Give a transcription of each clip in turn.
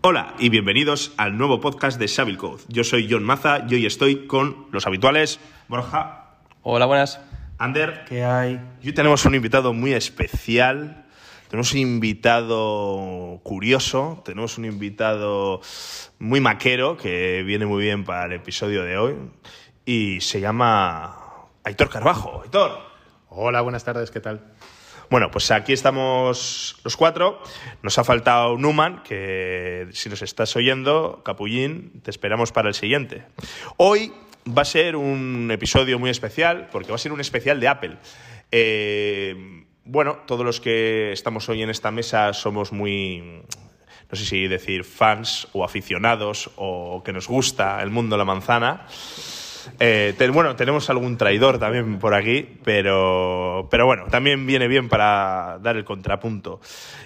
Hola y bienvenidos al nuevo podcast de Savile Code. Yo soy John Maza y hoy estoy con los habituales Borja, Hola, buenas. Ander. ¿Qué hay? Y hoy tenemos un invitado muy especial. Tenemos un invitado curioso, tenemos un invitado muy maquero que viene muy bien para el episodio de hoy y se llama Aitor Carbajo. Aitor. Hola, buenas tardes, ¿qué tal? Bueno, pues aquí estamos los cuatro. Nos ha faltado Numan, que si nos estás oyendo, Capullín, te esperamos para el siguiente. Hoy va a ser un episodio muy especial, porque va a ser un especial de Apple. Eh, bueno, todos los que estamos hoy en esta mesa somos muy, no sé si decir fans o aficionados o que nos gusta el mundo de la manzana. Eh, bueno, tenemos algún traidor también por aquí, pero, pero bueno, también viene bien para dar el contrapunto.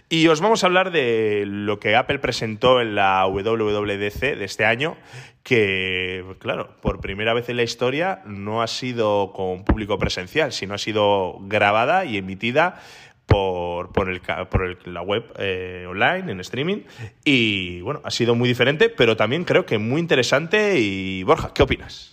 Y os vamos a hablar de lo que Apple presentó en la WWDC de este año, que, claro, por primera vez en la historia no ha sido con público presencial, sino ha sido grabada y emitida por, por, el, por el- la web eh, online, en streaming. Y bueno, ha sido muy diferente, pero también creo que muy interesante. Y Borja, ¿qué opinas?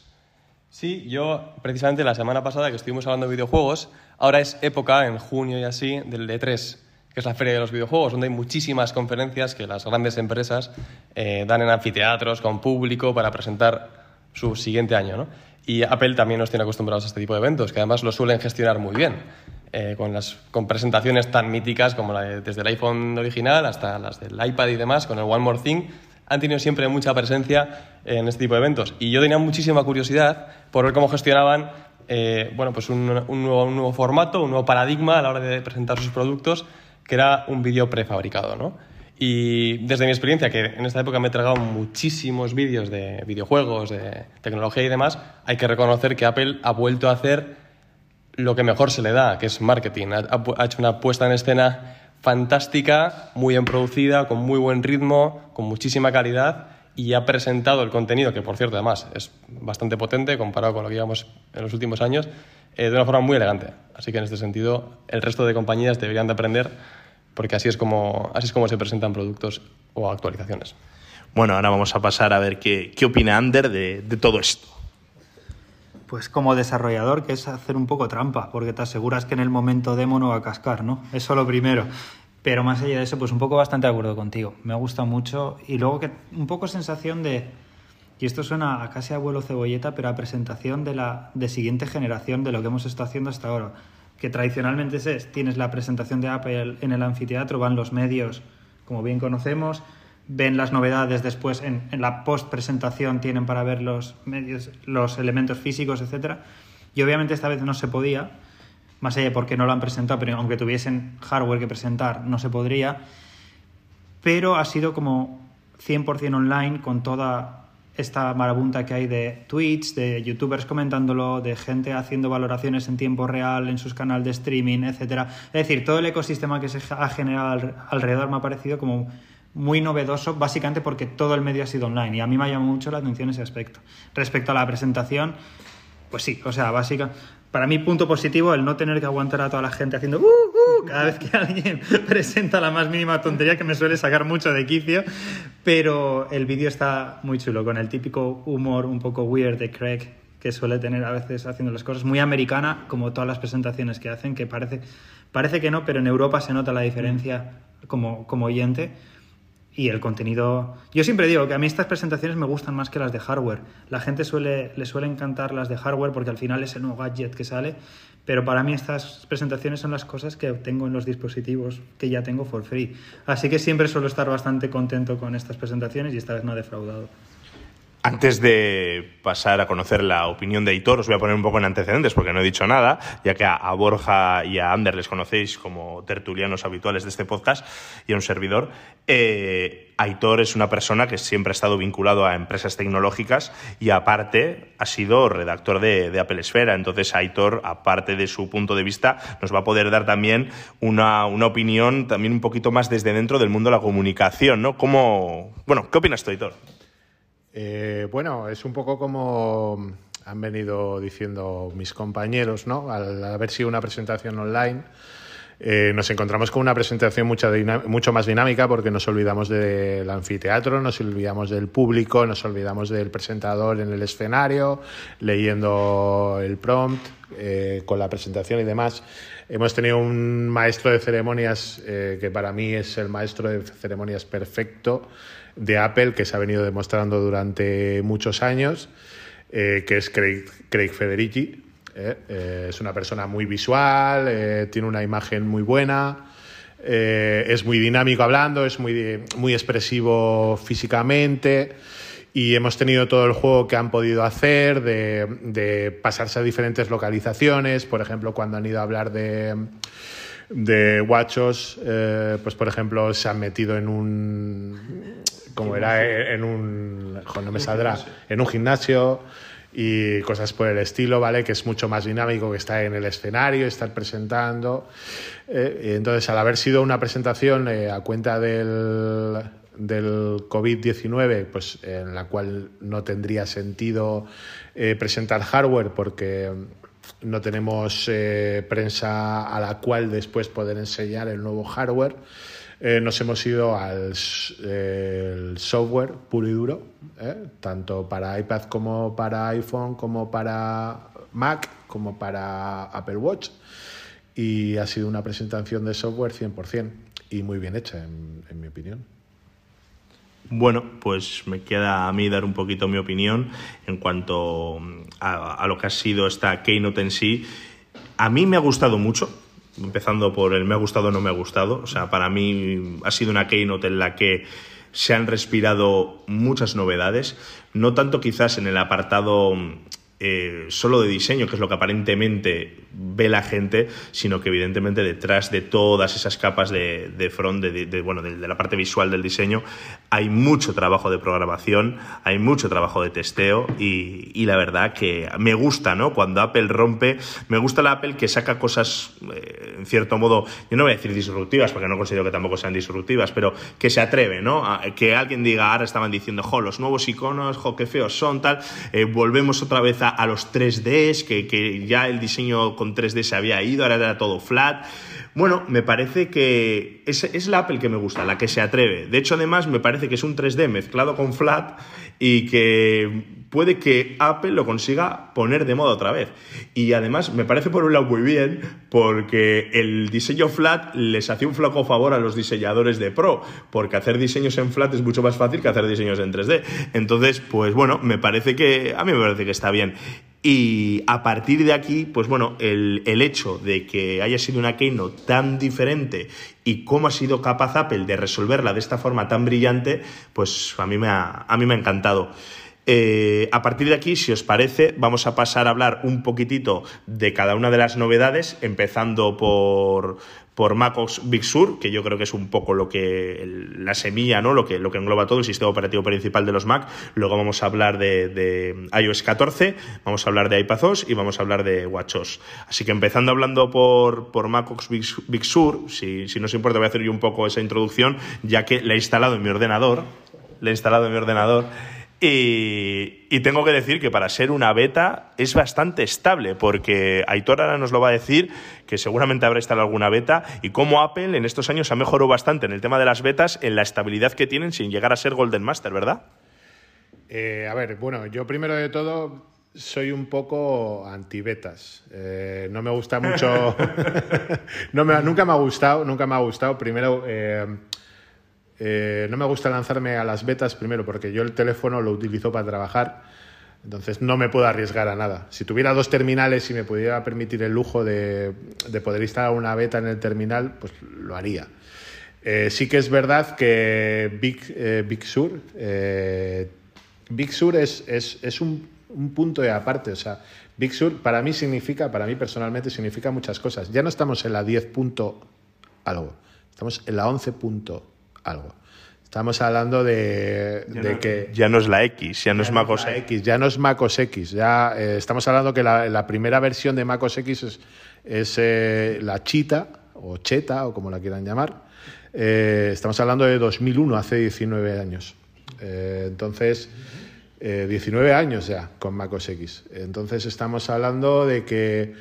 Sí, yo precisamente la semana pasada que estuvimos hablando de videojuegos, ahora es época, en junio y así, del E3, que es la feria de los videojuegos, donde hay muchísimas conferencias que las grandes empresas eh, dan en anfiteatros con público para presentar su siguiente año. ¿no? Y Apple también nos tiene acostumbrados a este tipo de eventos, que además lo suelen gestionar muy bien, eh, con, las, con presentaciones tan míticas como la de- desde el iPhone original hasta las del iPad y demás, con el One More Thing, han tenido siempre mucha presencia en este tipo de eventos. Y yo tenía muchísima curiosidad por ver cómo gestionaban eh, bueno, pues un, un nuevo, un nuevo formato, un nuevo paradigma a la hora de presentar sus productos, que era un vídeo prefabricado. ¿no? Y desde mi experiencia, que en esta época me he tragado muchísimos vídeos de videojuegos, de tecnología y demás, hay que reconocer que Apple ha vuelto a hacer lo que mejor se le da, que es marketing. Ha, ha hecho una puesta en escena fantástica, muy bien producida, con muy buen ritmo, con muchísima calidad y ha presentado el contenido, que por cierto además es bastante potente comparado con lo que llevamos en los últimos años, eh, de una forma muy elegante. Así que en este sentido el resto de compañías deberían de aprender porque así es como, así es como se presentan productos o actualizaciones. Bueno, ahora vamos a pasar a ver qué, qué opina Ander de, de todo esto. Pues como desarrollador, que es hacer un poco trampa, porque te aseguras que en el momento demo no va a cascar, ¿no? Eso lo primero. Pero más allá de eso, pues un poco bastante de acuerdo contigo. Me gusta mucho. Y luego que un poco sensación de. Y esto suena a casi abuelo cebolleta, pero a presentación de la de siguiente generación de lo que hemos estado haciendo hasta ahora. Que tradicionalmente es, es, tienes la presentación de Apple en el anfiteatro, van los medios, como bien conocemos, ven las novedades después en, la post presentación tienen para ver los medios, los elementos físicos, etcétera. Y obviamente esta vez no se podía, más allá de porque no lo han presentado, pero aunque tuviesen hardware que presentar, no se podría. Pero ha sido como 100% online con toda esta marabunta que hay de tweets, de youtubers comentándolo, de gente haciendo valoraciones en tiempo real en sus canales de streaming, etcétera. Es decir, todo el ecosistema que se ha generado al- alrededor me ha parecido como muy novedoso, básicamente porque todo el medio ha sido online y a mí me ha llamado mucho la atención ese aspecto. Respecto a la presentación, pues sí, o sea, básica. Para mí, punto positivo, el no tener que aguantar a toda la gente haciendo "Uh, uh", cada vez que alguien presenta la más mínima tontería que me suele sacar mucho de quicio. Pero el vídeo está muy chulo, con el típico humor un poco weird de Craig que suele tener a veces haciendo las cosas. Muy americana, como todas las presentaciones que hacen, que parece, parece que no, pero en Europa se nota la diferencia como, como oyente. Y el contenido. Yo siempre digo que a mí estas presentaciones me gustan más que las de hardware. La gente suele, le suele encantar las de hardware porque al final es el nuevo gadget que sale. Pero para mí estas presentaciones son las cosas que tengo en los dispositivos que ya tengo for free. Así que siempre suelo estar bastante contento con estas presentaciones y esta vez no he defraudado. Antes de pasar a conocer la opinión de Aitor, os voy a poner un poco en antecedentes porque no he dicho nada, ya que a, Borja y a Ander les conocéis como tertulianos habituales de este podcast y a un servidor. Eh, Aitor es una persona que siempre ha estado vinculado a empresas tecnológicas y aparte ha sido redactor de, de Apple Esfera. Entonces Aitor, aparte de su punto de vista, nos va a poder dar también una, una opinión también un poquito más desde dentro del mundo de la comunicación, ¿no? ¿Cómo, bueno, ¿qué opinas tú, Aitor? Eh, bueno, es un poco como han venido diciendo mis compañeros, ¿no? Al haber sido una presentación online, Eh, nos encontramos con una presentación mucho, mucho más dinámica porque nos olvidamos del anfiteatro, nos olvidamos del público, nos olvidamos del presentador en el escenario, leyendo el prompt, eh, con la presentación y demás. Hemos tenido un maestro de ceremonias eh, que para mí es el maestro de ceremonias perfecto de Apple, que se ha venido demostrando durante muchos años, que es Craig, Federici ¿eh? Eh, es una persona muy visual, eh, tiene una imagen muy buena, es muy dinámico hablando, es muy, muy expresivo físicamente y hemos tenido todo el juego que han podido hacer de, de, pasarse a diferentes localizaciones, por ejemplo, cuando han ido a hablar de, de guachos, pues por ejemplo se han metido en un, como era, en un, no me saldrá, en un gimnasio y cosas por el estilo, ¿vale? Que es mucho más dinámico que estar en el escenario, estar presentando. Eh, entonces, al haber sido una presentación eh, a cuenta del, del COVID-19, pues en la cual no tendría sentido eh, presentar hardware porque no tenemos prensa a la cual después poder enseñar el nuevo hardware. Eh, nos hemos ido al software puro y duro, ¿eh? tanto para iPad como para iPhone, como para Mac, como para Apple Watch. Y ha sido una presentación de software 100% y muy bien hecha, en, mi opinión. Bueno, pues me queda a mí dar un poquito mi opinión en cuanto a, a, lo que ha sido esta Keynote en sí. A mí me ha gustado mucho, empezando por el me ha gustado o no me ha gustado. O sea, para mí ha sido una keynote en la que se han respirado muchas novedades, no tanto quizás en el apartado eh, solo de diseño, que es lo que aparentemente ve la gente, sino que evidentemente detrás de todas esas capas de, front, de, bueno, de, la parte visual del diseño, hay mucho trabajo de programación, hay mucho trabajo de testeo y, la verdad que me gusta, ¿no? Cuando Apple rompe, me gusta la Apple que saca cosas, eh, en cierto modo, yo no voy a decir disruptivas, porque no considero que tampoco sean disruptivas, pero que se atreve, ¿no? que alguien diga, ahora estaban diciendo, jo, los nuevos iconos, jo, qué feos son, tal, eh, volvemos otra vez a a, los 3Ds, que, que, ya el diseño con 3D se había ido, ahora era todo flat. Bueno, me parece que es, es la Apple que me gusta, la que se atreve. De hecho, además, me parece que es un 3D mezclado con flat y que puede que Apple lo consiga poner de moda otra vez. Y además me parece por un lado muy bien porque el diseño flat les hace un flaco favor a los diseñadores de Pro, porque hacer diseños en flat es mucho más fácil que hacer diseños en 3D. Entonces, pues bueno, me parece que a mí me parece que está bien. Y a partir de aquí, pues bueno, el, el, hecho de que haya sido una Keynote tan diferente y cómo ha sido capaz Apple de resolverla de esta forma tan brillante, pues a mí me ha, a mí me ha encantado. Eh, a partir de aquí, si os parece, vamos a pasar a hablar un poquitito de cada una de las novedades, empezando por, por MacOS Big Sur, que yo creo que es un poco lo que la semilla, ¿no? Lo que, lo que engloba todo el sistema operativo principal de los Mac. Luego vamos a hablar de, iOS 14, vamos a hablar de iPadOS y vamos a hablar de WatchOS. Así que empezando hablando por, por MacOS Big, Big Sur, si, si no os importa voy a hacer yo un poco esa introducción, ya que la he instalado en mi ordenador, la he instalado en mi ordenador y, tengo que decir que para ser una beta es bastante estable, porque Aitor ahora nos lo va a decir, que seguramente habrá instalado alguna beta, y cómo Apple en estos años ha mejorado bastante en el tema de las betas, en la estabilidad que tienen sin llegar a ser Golden Master, ¿verdad? Eh, a ver, bueno, yo primero de todo soy un poco anti-betas. Eh, no me gusta mucho. no nunca me ha gustado, nunca me ha gustado. Primero. Eh, eh, no me gusta lanzarme a las betas primero porque yo el teléfono lo utilizo para trabajar, entonces no me puedo arriesgar a nada. Si tuviera dos terminales y me pudiera permitir el lujo de, poder instalar una beta en el terminal, pues lo haría. Eh, sí que es verdad que Big, eh, Big Sur, Big Sur es, es, un, un, punto de aparte. O sea, Big Sur para mí significa, para mí personalmente significa muchas cosas. Ya no estamos en la 10 punto algo, estamos en la 11 punto algo. Estamos hablando de, que... Ya no es la X, ya no es MacOS X. Ya no es MacOS X. Ya, eh, estamos hablando que la, primera versión de MacOS X es, eh, la Chita, o Cheta, o como la quieran llamar. Eh, estamos hablando de 2001, hace 19 años. entonces, 19 años ya con MacOS X. Entonces estamos hablando de que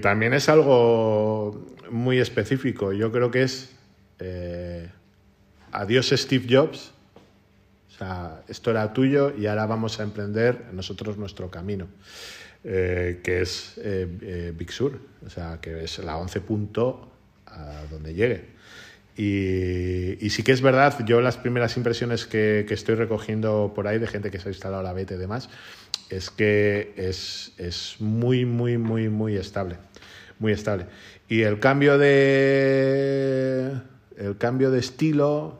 también es algo muy específico. Yo creo que es adiós Steve Jobs. O sea, esto era tuyo y ahora vamos a emprender nosotros nuestro camino, eh, que es eh, eh, Big Sur. O sea, que es la 11 punto a donde llegue. Y, sí que es verdad, yo las primeras impresiones que, que estoy recogiendo por ahí de gente que se ha instalado la beta y demás, es que es, es muy, muy, muy, muy estable. Muy estable. Y el cambio de. El cambio de estilo.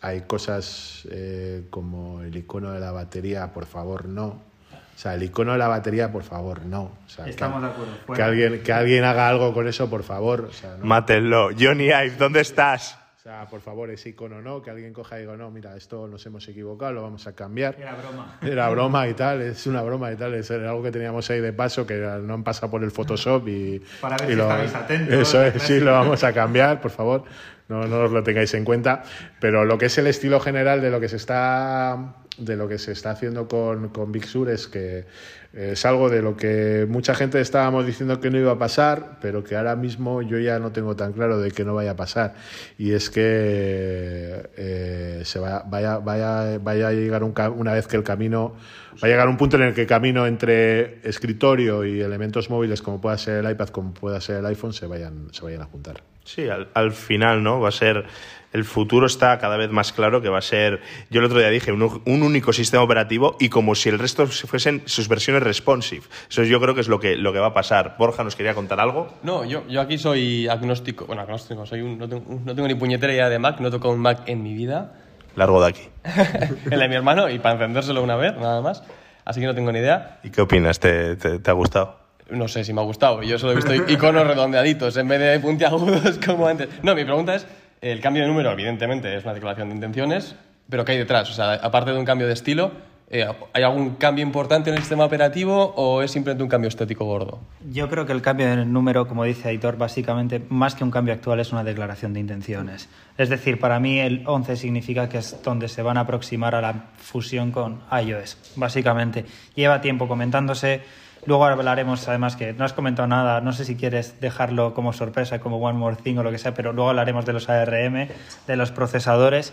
Hay cosas eh, como el icono de la batería, por favor, no. O sea, el icono de la batería, por favor, no. O sea, Estamos que, de acuerdo. que alguien, que alguien haga algo con eso, por favor. O sea, no. Mátenlo. Johnny Ive, ¿dónde estás? O sea, por favor, ese icono no, que alguien coja y diga, no, mira, esto nos hemos equivocado, lo vamos a cambiar. Era broma. Era broma y tal, es una broma y tal, es algo que teníamos ahí de paso que no han pasado por el Photoshop y... Para ver y si estabais atentos, Eso es, sí, lo vamos a cambiar, por favor, no, no os lo tengáis en cuenta. Pero lo que es el estilo general de lo que se está, de lo que se está haciendo con, con Big Sur es que es algo de lo que mucha gente estábamos diciendo que no iba a pasar, pero que ahora mismo yo ya no tengo tan claro de que no vaya a pasar. Y es que eh, se va- vaya, vaya, vaya a llegar un, una vez que el camino, va a llegar un punto en el que el camino entre escritorio y elementos móviles, como pueda ser el iPad, como pueda ser el iPhone, se vayan, se vayan a juntar. Sí, al, al final, ¿no? Va a ser. El futuro está cada vez más claro que va a ser. Yo el otro día dije, un, un único sistema operativo y como si el resto fuesen sus versiones responsive. Eso yo creo que es lo que, lo que va a pasar. Borja nos quería contar algo. No, yo, yo aquí soy agnóstico. Bueno, agnóstico, soy un- no, tengo, no tengo ni puñetera idea de Mac, no he tocado un Mac en mi vida. Largo de aquí. el de mi hermano, y para encendérselo una vez, nada más. Así que no tengo ni idea. ¿Y qué opinas? ¿Te, te, te ha gustado? No sé si me ha gustado. Yo solo he visto iconos redondeaditos en vez de puntiagudos como antes. No, mi pregunta es, el cambio de número, evidentemente, es una declaración de intenciones, pero ¿qué hay detrás? O sea, aparte de un cambio de estilo, eh, ¿hay algún cambio importante en el sistema operativo o es simplemente un cambio estético gordo? Yo creo que el cambio el número, como dice Aitor, básicamente, más que un cambio actual, es una declaración de intenciones. Es decir, para mí el 11 significa que es donde se van a aproximar a la fusión con iOS, básicamente. Lleva tiempo comentándose. Luego hablaremos, además, que no has comentado nada, no sé si quieres dejarlo como sorpresa, como One More Thing o lo que sea, pero luego hablaremos de los ARM, de los procesadores,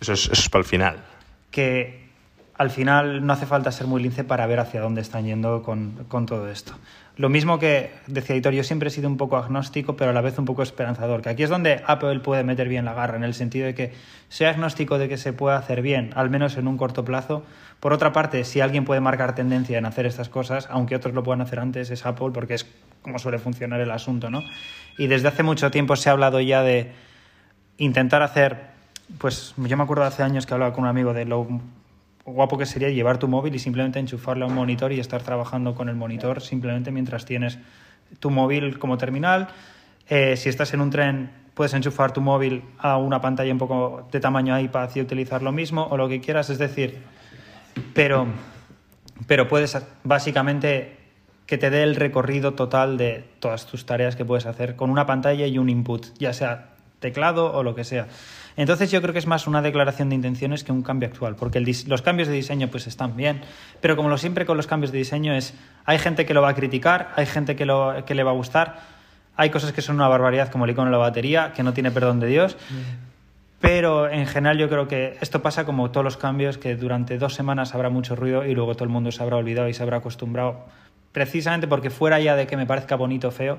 Eso es, eso es para el final. que al final no hace falta ser muy lince para ver hacia dónde están yendo con, con todo esto. Lo mismo que decía Hitor, yo siempre he sido un poco agnóstico, pero a la vez un poco esperanzador, que aquí es donde Apple puede meter bien la garra, en el sentido de que sea agnóstico de que se pueda hacer bien, al menos en un corto plazo. Por otra parte, si alguien puede marcar tendencia en hacer estas cosas, aunque otros lo puedan hacer antes, es Apple, porque es como suele funcionar el asunto, ¿no? Y desde hace mucho tiempo se ha hablado ya de intentar hacer, pues yo me acuerdo hace años que hablaba con un amigo de lo guapo que sería llevar tu móvil y simplemente enchufarle a un monitor y estar trabajando con el monitor simplemente mientras tienes tu móvil como terminal. Eh, si estás en un tren, puedes enchufar tu móvil a una pantalla un poco de tamaño iPad y utilizar lo mismo o lo que quieras, es decir, pero, pero puedes básicamente que te dé el recorrido total de todas tus tareas que puedes hacer con una pantalla y un input, ya sea teclado o lo que sea. Entonces yo creo que es más una declaración de intenciones que un cambio actual, porque el los cambios de diseño pues están bien, pero como lo siempre con los cambios de diseño es, hay gente que lo va a criticar, hay gente que, lo, que le va a gustar, hay cosas que son una barbaridad como el icono de la batería, que no tiene perdón de Dios, pero en general yo creo que esto pasa como todos los cambios, que durante dos semanas habrá mucho ruido y luego todo el mundo se habrá olvidado y se habrá acostumbrado, precisamente porque fuera ya de que me parezca bonito o feo,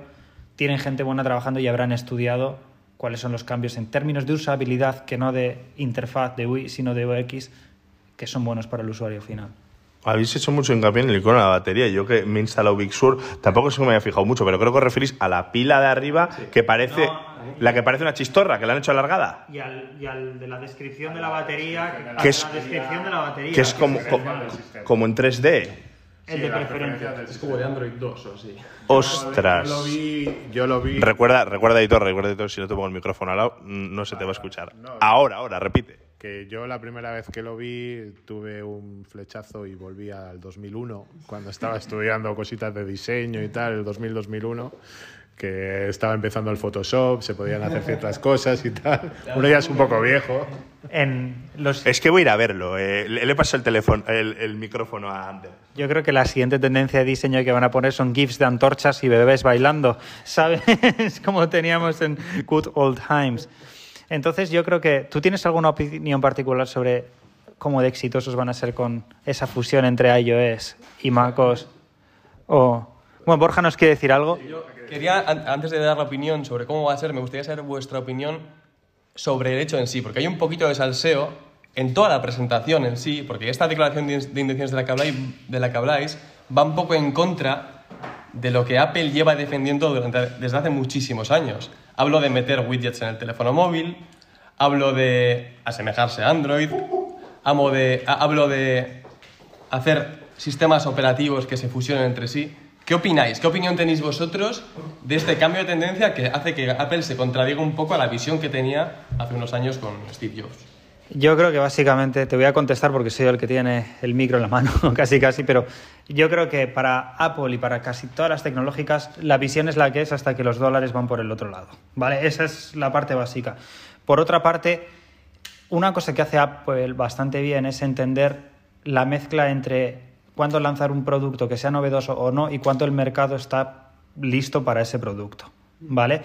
tienen gente buena trabajando y habrán estudiado cuáles son los cambios en términos de usabilidad, que no de interfaz de UI, sino de UX, que son buenos para el usuario final. Habéis hecho mucho hincapié en el icono de la batería. Yo que me he instalado Big Sur, tampoco es que me haya fijado mucho, pero creo que os referís a la pila de arriba que parece. No, la que parece una chistorra, que la han hecho alargada. Y al, de la descripción de la batería, Que es- la descripción de la batería, Que es como, co- como en 3D. El de preferencia. Es como de Android 2 o así. Ostras. Yo lo vi, yo lo vi Recuerda, recuerda, editor, recuerda, editor, si no te pongo el micrófono al lado, no se te va a escuchar. Ahora, ahora, repite. que yo la primera vez que lo vi tuve un flechazo y volví al 2001, cuando estaba estudiando cositas de diseño y tal, el 2000-2001, que estaba empezando el Photoshop, se podían hacer ciertas cosas y tal. Uno ya es un poco viejo. En los, Es que voy a ir a verlo. eh, le, le paso el teléfono, el, el micrófono a Ander. yo creo que la siguiente tendencia de diseño que van a poner son GIFs de antorchas y bebés bailando, ¿sabes? Como teníamos en Good Old Times. Entonces yo creo que tú tienes alguna opinión particular sobre cómo de exitosos van a ser con esa fusión entre iOS y MacOS. O bueno, Borja nos quiere decir algo. Quería, an- antes de dar la opinión sobre cómo va a ser, me gustaría saber vuestra opinión sobre el hecho en sí, porque hay un poquito de salseo en toda la presentación en sí, porque esta declaración de intenciones de la que habláis, de la que habláis va un poco en contra de lo que Apple lleva defendiendo durante, desde hace muchísimos años. Hablo de meter widgets en el teléfono móvil, hablo de asemejarse a Android, de, ha- hablo de hacer sistemas operativos que se fusionen entre sí. ¿Qué opináis? ¿Qué opinión tenéis vosotros de este cambio de tendencia que hace que Apple se contradiga un poco a la visión que tenía hace unos años con Steve Jobs? Yo creo que básicamente, te voy a contestar porque soy el que tiene el micro en la mano, casi casi, pero yo creo que para Apple y para casi todas las tecnológicas la visión es la que es hasta que los dólares van por el otro lado. ¿Vale? Esa es la parte básica. Por otra parte, una cosa que hace Apple bastante bien es entender la mezcla entre cuándo lanzar un producto que sea novedoso o no y cuánto el mercado está listo para ese producto. ¿Vale?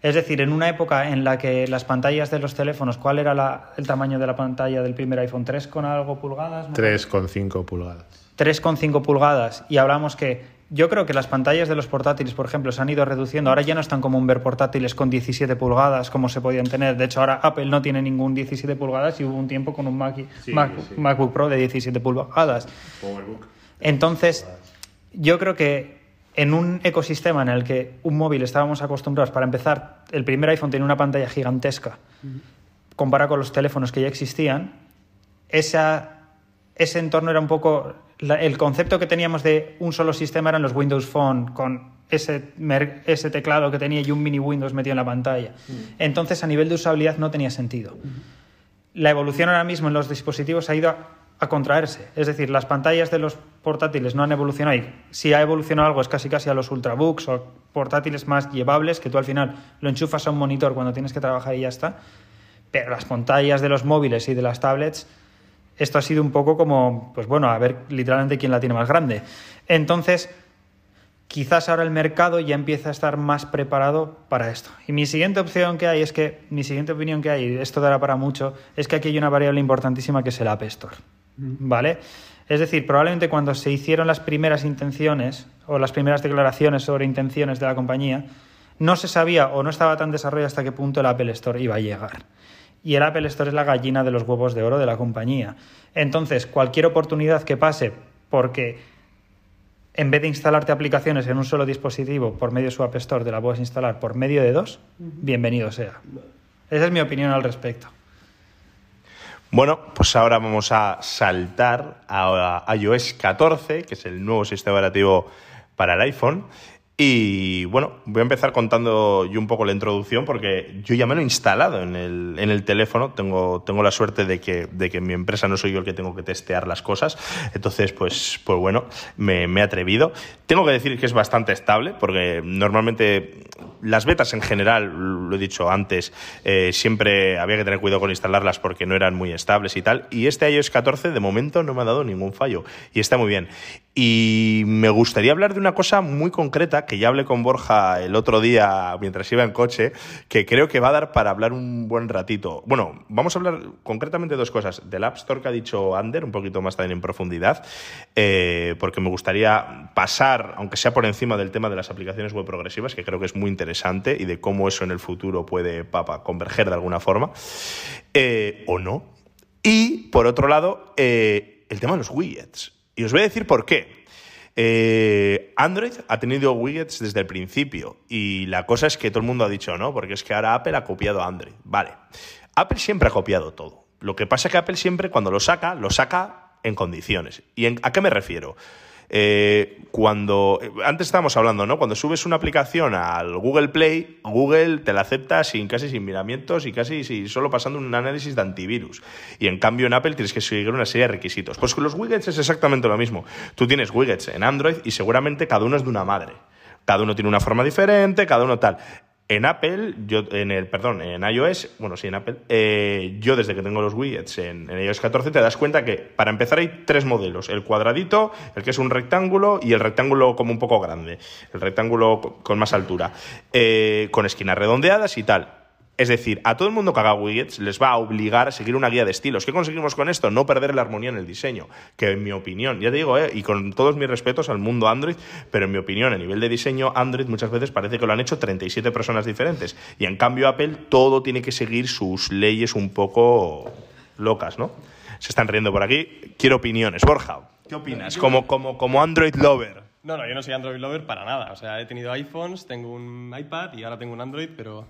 Es decir, en una época en la que las pantallas de los teléfonos, ¿cuál era la- el tamaño de la pantalla del primer iPhone? ¿3 con algo pulgadas? ¿No? 3,5 pulgadas. 3,5 pulgadas y hablamos que yo creo que las pantallas de los portátiles, por ejemplo, se han ido reduciendo. Ahora ya no es tan común ver portátiles con 17 pulgadas como se podían tener. De hecho, ahora Apple no tiene ningún 17 pulgadas y hubo un tiempo con un Mac- Mac- sí. MacBook Pro de 17 pulgadas. Entonces, yo creo que en un ecosistema en el que un móvil estábamos acostumbrados, para empezar, el primer iPhone tenía una pantalla gigantesca, comparado con los teléfonos que ya existían, esa, ese entorno era un poco... la- el concepto que teníamos de un solo sistema eran los Windows Phone, con ese, ese teclado que tenía y un mini Windows metido en la pantalla. Entonces, a nivel de usabilidad no tenía sentido. La evolución ahora mismo en los dispositivos ha ido a, a contraerse. Es decir, las pantallas de los portátiles no han evolucionado. Y si ha evolucionado algo es casi casi a los ultrabooks o portátiles más llevables, que tú al final lo enchufas a un monitor cuando tienes que trabajar y ya está. Pero las pantallas de los móviles y de las tablets, esto ha sido un poco como, pues bueno, a ver literalmente quién la tiene más grande. Entonces, quizás ahora el mercado ya empieza a estar más preparado para esto. Y mi siguiente opción que hay es que, mi siguiente opinión que hay, y esto dará para mucho, es que aquí hay una variable importantísima que es el App Store. ¿Vale? Es decir, probablemente cuando se hicieron las primeras intenciones o las primeras declaraciones sobre intenciones de la compañía, no se sabía o no estaba tan desarrollado hasta qué punto el Apple Store iba a llegar. Y el Apple Store es la gallina de los huevos de oro de la compañía. Entonces, cualquier oportunidad que pase porque en vez de instalarte aplicaciones en un solo dispositivo por medio de su App Store, te la puedes instalar por medio de dos, bienvenido sea. Esa es mi opinión al respecto. Bueno, pues ahora vamos a saltar a iOS 14, que es el nuevo sistema operativo para el iPhone. Y bueno, voy a empezar contando yo un poco la introducción porque yo ya me lo he instalado en el, teléfono. Tengo, tengo la suerte de que, de que en mi empresa no soy yo el que tengo que testear las cosas. Entonces, pues, pues bueno, me, me he atrevido. Tengo que decir que es bastante estable porque normalmente las betas en general, lo he dicho antes, eh, siempre había que tener cuidado con instalarlas porque no eran muy estables y tal. Y este iOS 14 de momento no me ha dado ningún fallo y está muy bien. Y me gustaría hablar de una cosa muy concreta que ya hablé con Borja el otro día mientras iba en coche, que creo que va a dar para hablar un buen ratito. Bueno, vamos a hablar concretamente de dos cosas. Del App Store que ha dicho Ander, un poquito más también en profundidad, eh, porque me gustaría pasar, aunque sea por encima del tema de las aplicaciones web progresivas, que creo que es muy interesante y de cómo eso en el futuro puede converger de alguna forma, eh, o no. Y, por otro lado, eh, el tema de los widgets. Y os voy a decir por qué. Eh, Android ha tenido widgets desde el principio y la cosa es que todo el mundo ha dicho no, porque es que ahora Apple ha copiado a Android. Vale, Apple siempre ha copiado todo. Lo que pasa es que Apple siempre cuando lo saca, lo saca en condiciones. ¿Y a qué me refiero? Eh, cuando antes estábamos hablando, ¿no? Cuando subes una aplicación al Google Play, Google te la acepta sin casi sin miramientos y casi sin- solo pasando un análisis de antivirus. Y en cambio en Apple tienes que seguir una serie de requisitos. Pues con los widgets es exactamente lo mismo. Tú tienes widgets en Android y seguramente cada uno es de una madre. Cada uno tiene una forma diferente, cada uno tal. En Apple, yo, en el, perdón, en iOS, bueno, sí, en Apple, eh, yo desde que tengo los widgets en, iOS 14 te das cuenta que para empezar hay tres modelos, el cuadradito, el que es un rectángulo y el rectángulo como un poco grande, el rectángulo con más altura, eh, con esquinas redondeadas y tal. Es decir, a todo el mundo que haga widgets les va a obligar a seguir una guía de estilos. ¿Qué conseguimos con esto? No perder la armonía en el diseño, que en mi opinión, ya te digo, eh, y con todos mis respetos al mundo Android, pero en mi opinión, a nivel de diseño, Android muchas veces parece que lo han hecho 37 personas diferentes. Y en cambio Apple todo tiene que seguir sus leyes un poco locas, ¿no? Se están riendo por aquí. Quiero opiniones. Borja, ¿qué opinas? Como, como, como Android lover. No, no, yo no soy Android lover para nada. O sea, he tenido iPhones, tengo un iPad y ahora tengo un Android, pero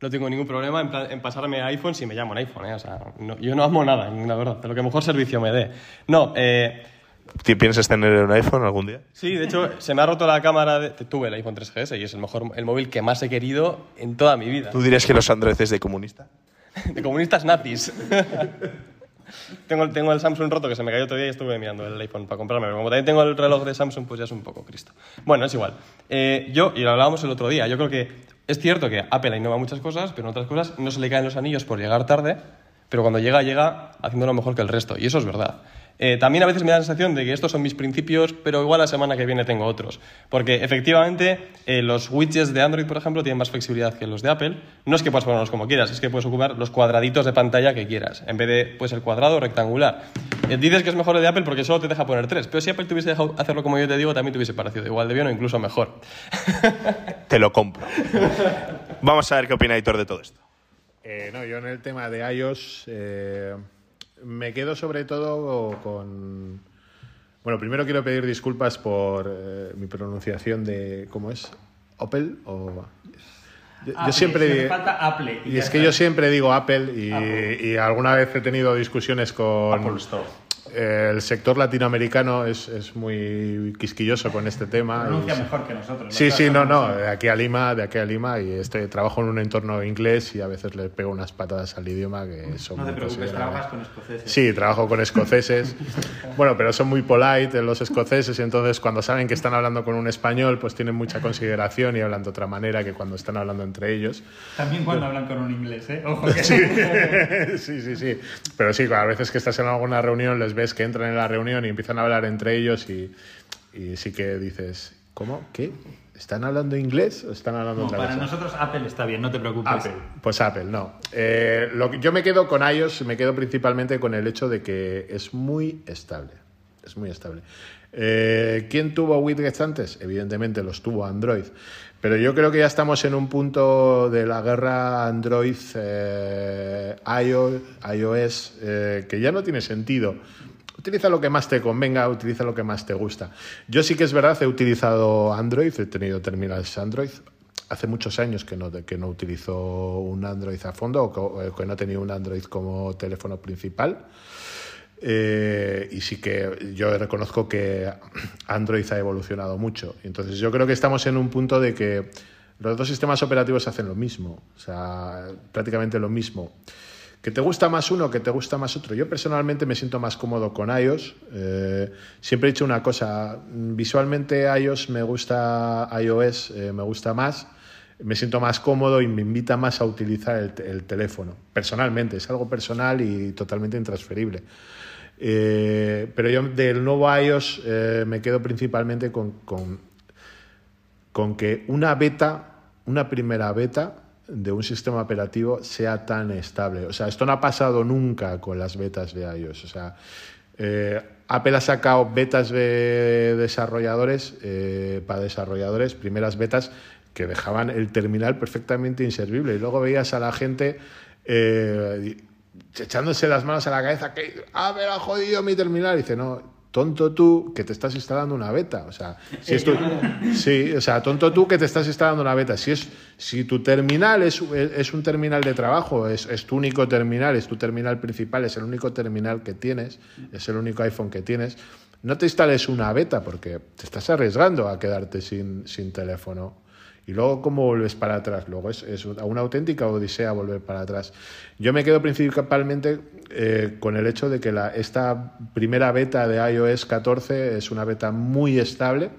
no tengo ningún problema en, en pasarme a iPhone si me llamo en iPhone. ¿eh? O sea, no, yo no amo nada, la verdad, de lo que mejor servicio me dé. No, eh, ¿Piensas tener un iPhone algún día? Sí, de hecho, se me ha roto la cámara. De, tuve el iPhone 3GS y es el, mejor, el móvil que más he querido en toda mi vida. ¿Tú dirías que los Android es de comunista? de comunistas nazis. tengo, tengo el Samsung roto que se me cayó otro día y estuve mirando el iPhone para comprarme. Pero como también tengo el reloj de Samsung, pues ya es un poco Cristo. Bueno, es igual. Eh, yo, y lo hablábamos el otro día, yo creo que es cierto que Apple innova muchas cosas, pero en otras cosas no se le caen los anillos por llegar tarde, pero cuando llega, llega haciéndolo mejor que el resto. Y eso es verdad. Eh, también a veces me da la sensación de que estos son mis principios, pero igual la semana que viene tengo otros. Porque efectivamente eh, los widgets de Android, por ejemplo, tienen más flexibilidad que los de Apple. No es que puedas ponerlos como quieras, es que puedes ocupar los cuadraditos de pantalla que quieras, en vez de pues, el cuadrado rectangular. Eh, dices que es mejor el de Apple porque solo te deja poner tres, pero si Apple te hubiese dejado hacerlo como yo te digo, también te hubiese parecido igual de bien o incluso mejor. Te lo compro. Vamos a ver qué opina Editor de todo esto. no, yo en el tema de iOS me quedo sobre todo con... Bueno, primero quiero pedir disculpas por eh, mi pronunciación de... ¿Cómo es? ¿Opel? O... Yo, Apple, siempre si falta Apple. Y, y es que yo siempre digo Apple y, Apple y, alguna vez he tenido discusiones con Apple Store el sector latinoamericano es, es, muy quisquilloso con este tema. Pronuncia y, mejor que nosotros. Sí, sí, no, no, de aquí a Lima, de aquí a Lima, y este, trabajo en un entorno inglés y a veces le pego unas patadas al idioma que son No te preocupes, trabajas con escoceses. Sí, trabajo con escoceses. bueno, pero son muy polite los escoceses y entonces cuando saben que están hablando con un español, pues tienen mucha consideración y hablan de otra manera que cuando están hablando entre ellos. También cuando hablan con un inglés, ¿eh? Ojo que... sí, sí, sí, sí. Pero sí, a veces que estás en alguna reunión les ves que entran en la reunión y empiezan a hablar entre ellos y, y sí que dices, ¿cómo? ¿Qué? ¿Están hablando inglés o están hablando no, otra para cosa? nosotros Apple está bien, no te preocupes. Apple. Pues Apple, no. Eh, lo que, yo me quedo con iOS, me quedo principalmente con el hecho de que es muy estable. Es muy estable. Eh, ¿Quién tuvo widgets antes? Evidentemente los tuvo Android. Pero yo creo que ya estamos en un punto de la guerra Android eh, iOS, iOS eh, que ya no tiene sentido. Utiliza lo que más te convenga, utiliza lo que más te gusta. Yo sí que es verdad, he utilizado Android, he tenido terminales Android. Hace muchos años que no, que no utilizo un Android a fondo o que, que no he tenido un Android como teléfono principal. Eh, y sí que yo reconozco que Android ha evolucionado mucho. Entonces yo creo que estamos en un punto de que los dos sistemas operativos hacen lo mismo, o sea, prácticamente lo mismo. ¿Que te gusta más uno, que te gusta más otro? Yo personalmente me siento más cómodo con iOS. Eh, siempre he dicho una cosa, visualmente iOS me gusta, iOS eh, me gusta más, me siento más cómodo y me invita más a utilizar el, el teléfono. Personalmente, es algo personal y totalmente intransferible. Eh, pero yo del nuevo iOS me quedo principalmente con, con, con, que una beta, una primera beta de un sistema operativo sea tan estable. O sea, esto no ha pasado nunca con las betas de iOS. O sea, eh, Apple ha sacado betas de desarrolladores para desarrolladores, primeras betas que dejaban el terminal perfectamente inservible. Y luego veías a la gente echándose las manos a la cabeza, que ah, me ha jodido mi terminal. Y dice, no, tonto tú que te estás instalando una beta. O sea, si es tu, sí, o sea, tonto tú que te estás instalando una beta. Si, es, si tu terminal es, es un terminal de trabajo, es, es, tu único terminal, es tu terminal principal, es el único terminal que tienes, es el único iPhone que tienes, no te instales una beta porque te estás arriesgando a quedarte sin, sin teléfono. Y luego, ¿cómo vuelves para atrás? Luego es, una auténtica odisea volver para atrás. Yo me quedo principalmente eh, con el hecho de que la, esta primera beta de iOS 14 es una beta muy estable.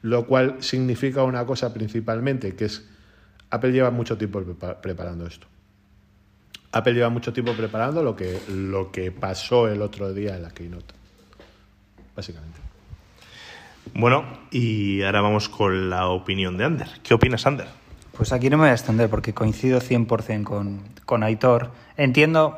Lo cual significa una cosa principalmente, que es Apple lleva mucho tiempo prepa- preparando esto. Apple lleva mucho tiempo preparando lo que, lo que pasó el otro día en la Keynote. Básicamente. Bueno, y ahora vamos con la opinión de Ander. ¿Qué opinas, Ander? Pues aquí no me voy a extender porque coincido 100% con, con Aitor. Entiendo,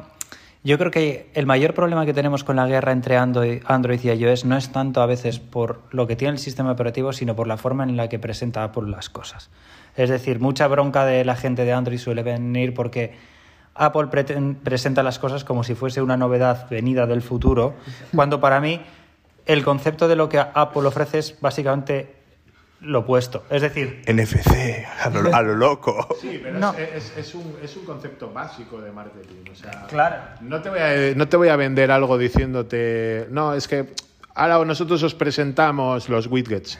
yo creo que el mayor problema que tenemos con la guerra entre Android, y iOS no es tanto a veces por lo que tiene el sistema operativo, sino por la forma en la que presenta Apple las cosas. Es decir, mucha bronca de la gente de Android suele venir porque Apple presenta las cosas como si fuese una novedad venida del futuro, cuando para mí el concepto de lo que Apple ofrece es básicamente lo opuesto. Es decir, NFC, a lo, a lo loco. Sí, pero No. es, es- es un, es un concepto básico de marketing. O sea, Claro. No te, voy a, no te voy a vender algo diciéndote, no, es que ahora nosotros os presentamos los widgets.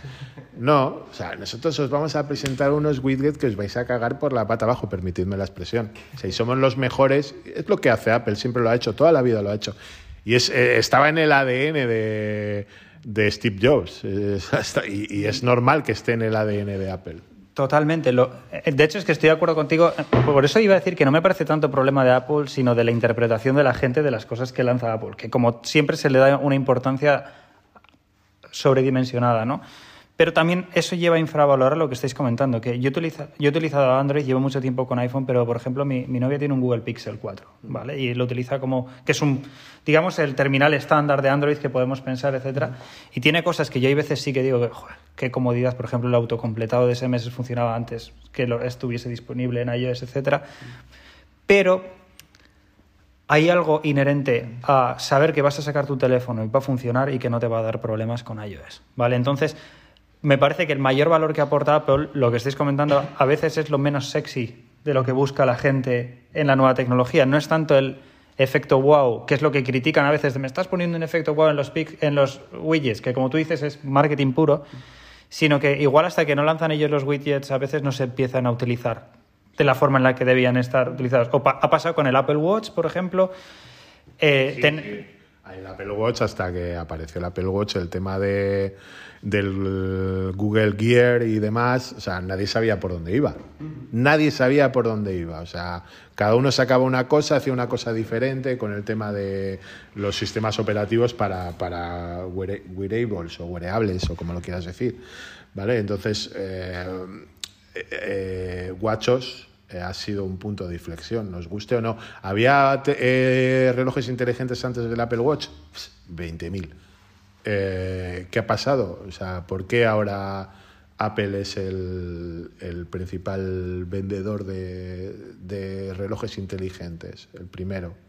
No, o sea, nosotros os vamos a presentar unos widgets que os vais a cagar por la pata abajo, permitidme la expresión. O sea, y somos los mejores, es lo que hace Apple, siempre lo ha hecho, toda la vida lo ha hecho. Y es, eh, estaba en el ADN de, de Steve Jobs, y, es normal que esté en el ADN de Apple. Totalmente. Eh, de hecho, es que estoy de acuerdo contigo. Por eso iba a decir que no me parece tanto problema de Apple, sino de la interpretación de la gente de las cosas que lanza Apple, que como siempre se le da una importancia sobredimensionada, ¿no? Pero también eso lleva a infravalorar lo que estáis comentando, que yo, yo he utilizado Android, llevo mucho tiempo con iPhone, pero por ejemplo mi, novia tiene un Google Pixel 4, ¿vale? Y lo utiliza como, que es un, digamos, el terminal estándar de Android que podemos pensar, etcétera. Y tiene cosas que yo hay veces sí que digo, joder, qué comodidad, por ejemplo, el autocompletado de SMS funcionaba antes, que estuviese disponible en iOS, etcétera. Pero hay algo inherente a saber que vas a sacar tu teléfono y va a funcionar y que no te va a dar problemas con iOS, ¿vale? Entonces, me parece que el mayor valor que aporta Apple, lo que estáis comentando, a veces es lo menos sexy de lo que busca la gente en la nueva tecnología. No es tanto el efecto wow, que es lo que critican a veces, de me estás poniendo un efecto wow en los, pic- en los widgets, que como tú dices es marketing puro, sino que igual hasta que no lanzan ellos los widgets a veces no se empiezan a utilizar de la forma en la que debían estar utilizados. O pa- ha pasado con el Apple Watch, por ejemplo. eh, ten- El Apple Watch, hasta que apareció el Apple Watch, el tema de, del Google Gear y demás, o sea, nadie sabía por dónde iba. Nadie sabía por dónde iba. O sea, cada uno sacaba una cosa, hacía una cosa diferente con el tema de los sistemas operativos para, para weare- wearables o wearables o como lo quieras decir. ¿Vale? Entonces, eh, eh, WatchOS eh, ha sido un punto de inflexión, nos guste o no. ¿Había eh, relojes inteligentes antes del Apple Watch? Pss, 20.000. Eh, ¿Qué ha pasado? O sea, ¿por qué ahora Apple es el, principal vendedor de, de relojes inteligentes? El primero.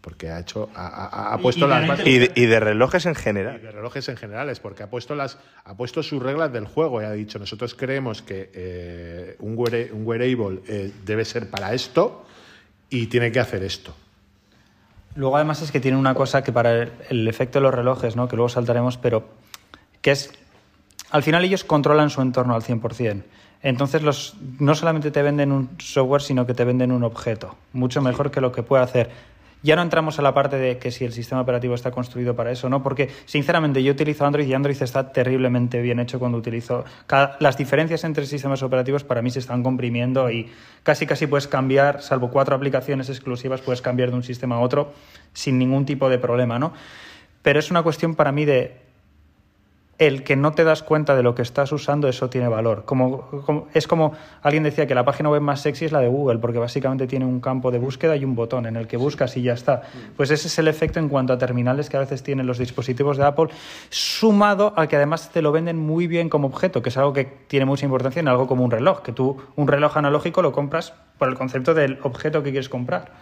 Porque ha hecho, ha, ha- ha puesto las bases. Y de, y de relojes en Y general. de relojes en general, es porque ha puesto, las, ha puesto sus reglas del juego y ha dicho, nosotros creemos que eh, un, weara- un wearable eh, debe ser para esto y tiene que hacer esto. Luego además es que tiene una cosa que para el, el efecto de los relojes, ¿no? que luego saltaremos, pero que es, al final ellos controlan su entorno al 100%. Entonces los, no solamente te venden un software, sino que te venden un objeto, mucho mejor que lo que puede hacer. Ya no entramos a la parte de que si el sistema operativo está construido para eso, ¿no? Porque, sinceramente, yo utilizo Android y Android está terriblemente bien hecho cuando utilizo... las diferencias entre sistemas operativos para mí se están comprimiendo y casi casi puedes cambiar, salvo cuatro aplicaciones exclusivas, puedes cambiar de un sistema a otro sin ningún tipo de problema, ¿no? Pero es una cuestión para mí de el que no te das cuenta de lo que estás usando, eso tiene valor. Como, como- es como alguien decía que la página web más sexy es la de Google, porque básicamente tiene un campo de búsqueda y un botón en el que buscas y ya está. Pues ese es el efecto en cuanto a terminales que a veces tienen los dispositivos de Apple, sumado a que además te lo venden muy bien como objeto, que es algo que tiene mucha importancia en algo como un reloj, que tú un reloj analógico lo compras por el concepto del objeto que quieres comprar.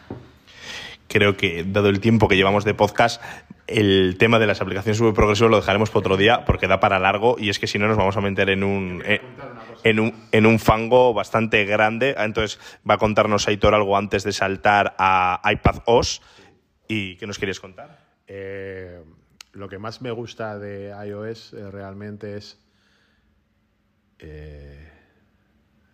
Creo que, dado el tiempo que llevamos de podcast, el tema de las aplicaciones super progresivas lo dejaremos para otro día porque da para largo y es que si no nos vamos a meter en un, eh, en un, en un fango bastante grande. Entonces va a contarnos Aitor algo antes de saltar a iPad OS. ¿Y qué nos querías contar? Eh, lo que más me gusta de iOS eh, realmente es...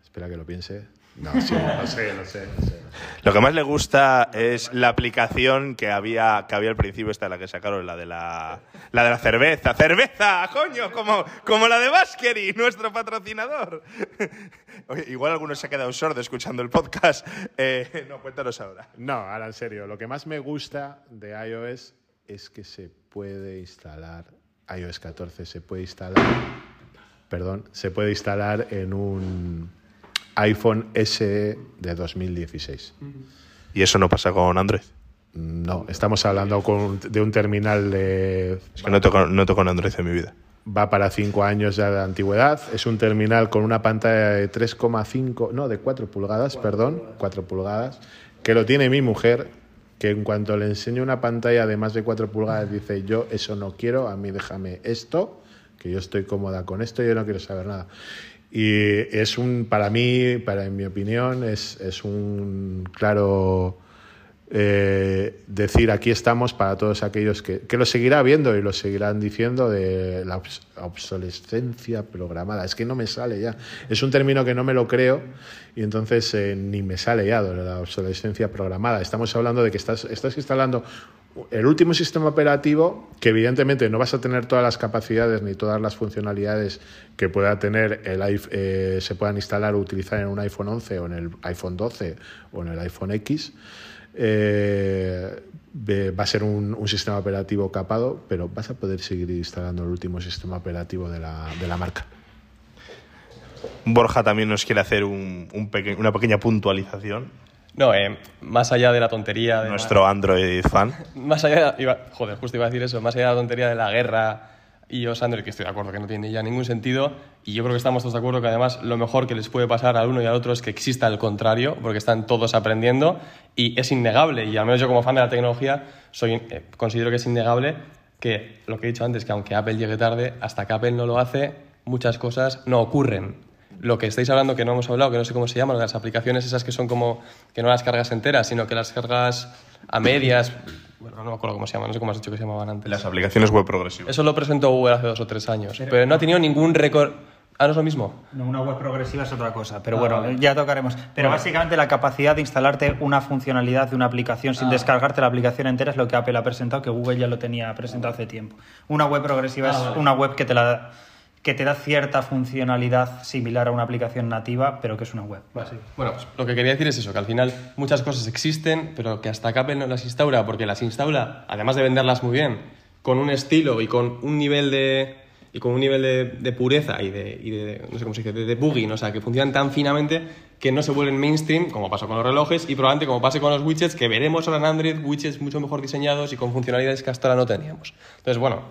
espera que lo piense. No, sí, lo sé, lo sé, lo sé. Lo que más le gusta es la aplicación que había, que había al principio, esta la que sacaron, la de la, la de la cerveza. ¡Cerveza! ¡Coño! Como, como la de Baskery, nuestro patrocinador. Oye, igual alguno se ha quedado sordo escuchando el podcast. Eh, no, cuéntanos ahora. No, ahora en serio, lo que más me gusta de iOS es que se puede instalar, iOS 14 se puede instalar, perdón, se puede instalar en un iPhone SE de 2016. ¿Y eso no pasa con Android? No, estamos hablando con- de un terminal de... Es que no toco, no toco en Android en mi vida. Va para 5 años ya de antigüedad. Es un terminal con una pantalla de 3,5, no, de 4 pulgadas, perdón, 4 pulgadas, que lo tiene mi mujer, que en cuanto le enseño una pantalla de más de 4 pulgadas dice, yo eso no quiero, a mí déjame esto, que yo estoy cómoda con esto, yo no quiero saber nada. Y es un, para mí, para en mi opinión, es, es un claro eh, decir aquí estamos para todos aquellos que, que lo seguirá viendo y lo seguirán diciendo de la obs- obsolescencia programada. Es que no me sale ya. Es un término que no me lo creo y entonces eh, ni me sale ya de la obsolescencia programada. Estamos hablando de que estás, estás instalando el último sistema operativo que evidentemente no vas a tener todas las capacidades ni todas las funcionalidades que pueda tener el eh, se puedan instalar o utilizar en un iPhone 11 o en el iPhone 12 o en el iPhone X eh, va a ser un, sistema operativo capado, pero vas a poder seguir instalando el último sistema operativo de la, de la marca. Borja también nos quiere hacer un- un una pequeña puntualización. No, eh, más allá de la tontería de Nuestro Android fan. Más allá, iba- joder, justo iba a decir eso, más allá de la tontería de la guerra y os Android, que estoy de acuerdo que no tiene ya ningún sentido, y yo creo que estamos todos de acuerdo que además lo mejor que les puede pasar al uno y al otro es que exista el contrario, porque están todos aprendiendo y es innegable, y al menos yo como fan de la tecnología soy, eh, considero que es innegable que lo que he dicho antes, que aunque Apple llegue tarde, hasta que Apple no lo hace, muchas cosas no ocurren. Lo que estáis hablando, que no hemos hablado, que no sé cómo se llaman, las aplicaciones esas que son como que no las cargas enteras, sino que las cargas a medias, bueno, no me acuerdo cómo se llaman, no sé cómo has dicho que se llamaban antes. Las aplicaciones web progresivas. Eso lo presentó Google hace dos o tres años, pero, no ha tenido ningún récord. Ah, no es lo mismo. No, una web progresiva es otra cosa, pero Ah, bueno, vale. ya tocaremos. Pero básicamente la capacidad de instalarte una funcionalidad de una aplicación Ah. sin descargarte la aplicación entera es lo que Apple ha presentado, que Google ya lo tenía presentado hace tiempo. Una web progresiva Ah, es vale. una web que te, la, que te da cierta funcionalidad similar a una aplicación nativa, pero que es una web. Bueno, pues lo que quería decir es eso, que al final muchas cosas existen, pero que hasta que Apple no las instaura, porque las instaura, además de venderlas muy bien, con un estilo y con un nivel de y con un nivel de, de pureza y de, y de- no sé cómo se dice, de debugging, o sea, que funcionan tan finamente que no se vuelven mainstream, como pasó con los relojes, y probablemente como pase con los widgets, que veremos ahora en Android, widgets mucho mejor diseñados y con funcionalidades que hasta ahora no teníamos. Entonces, bueno,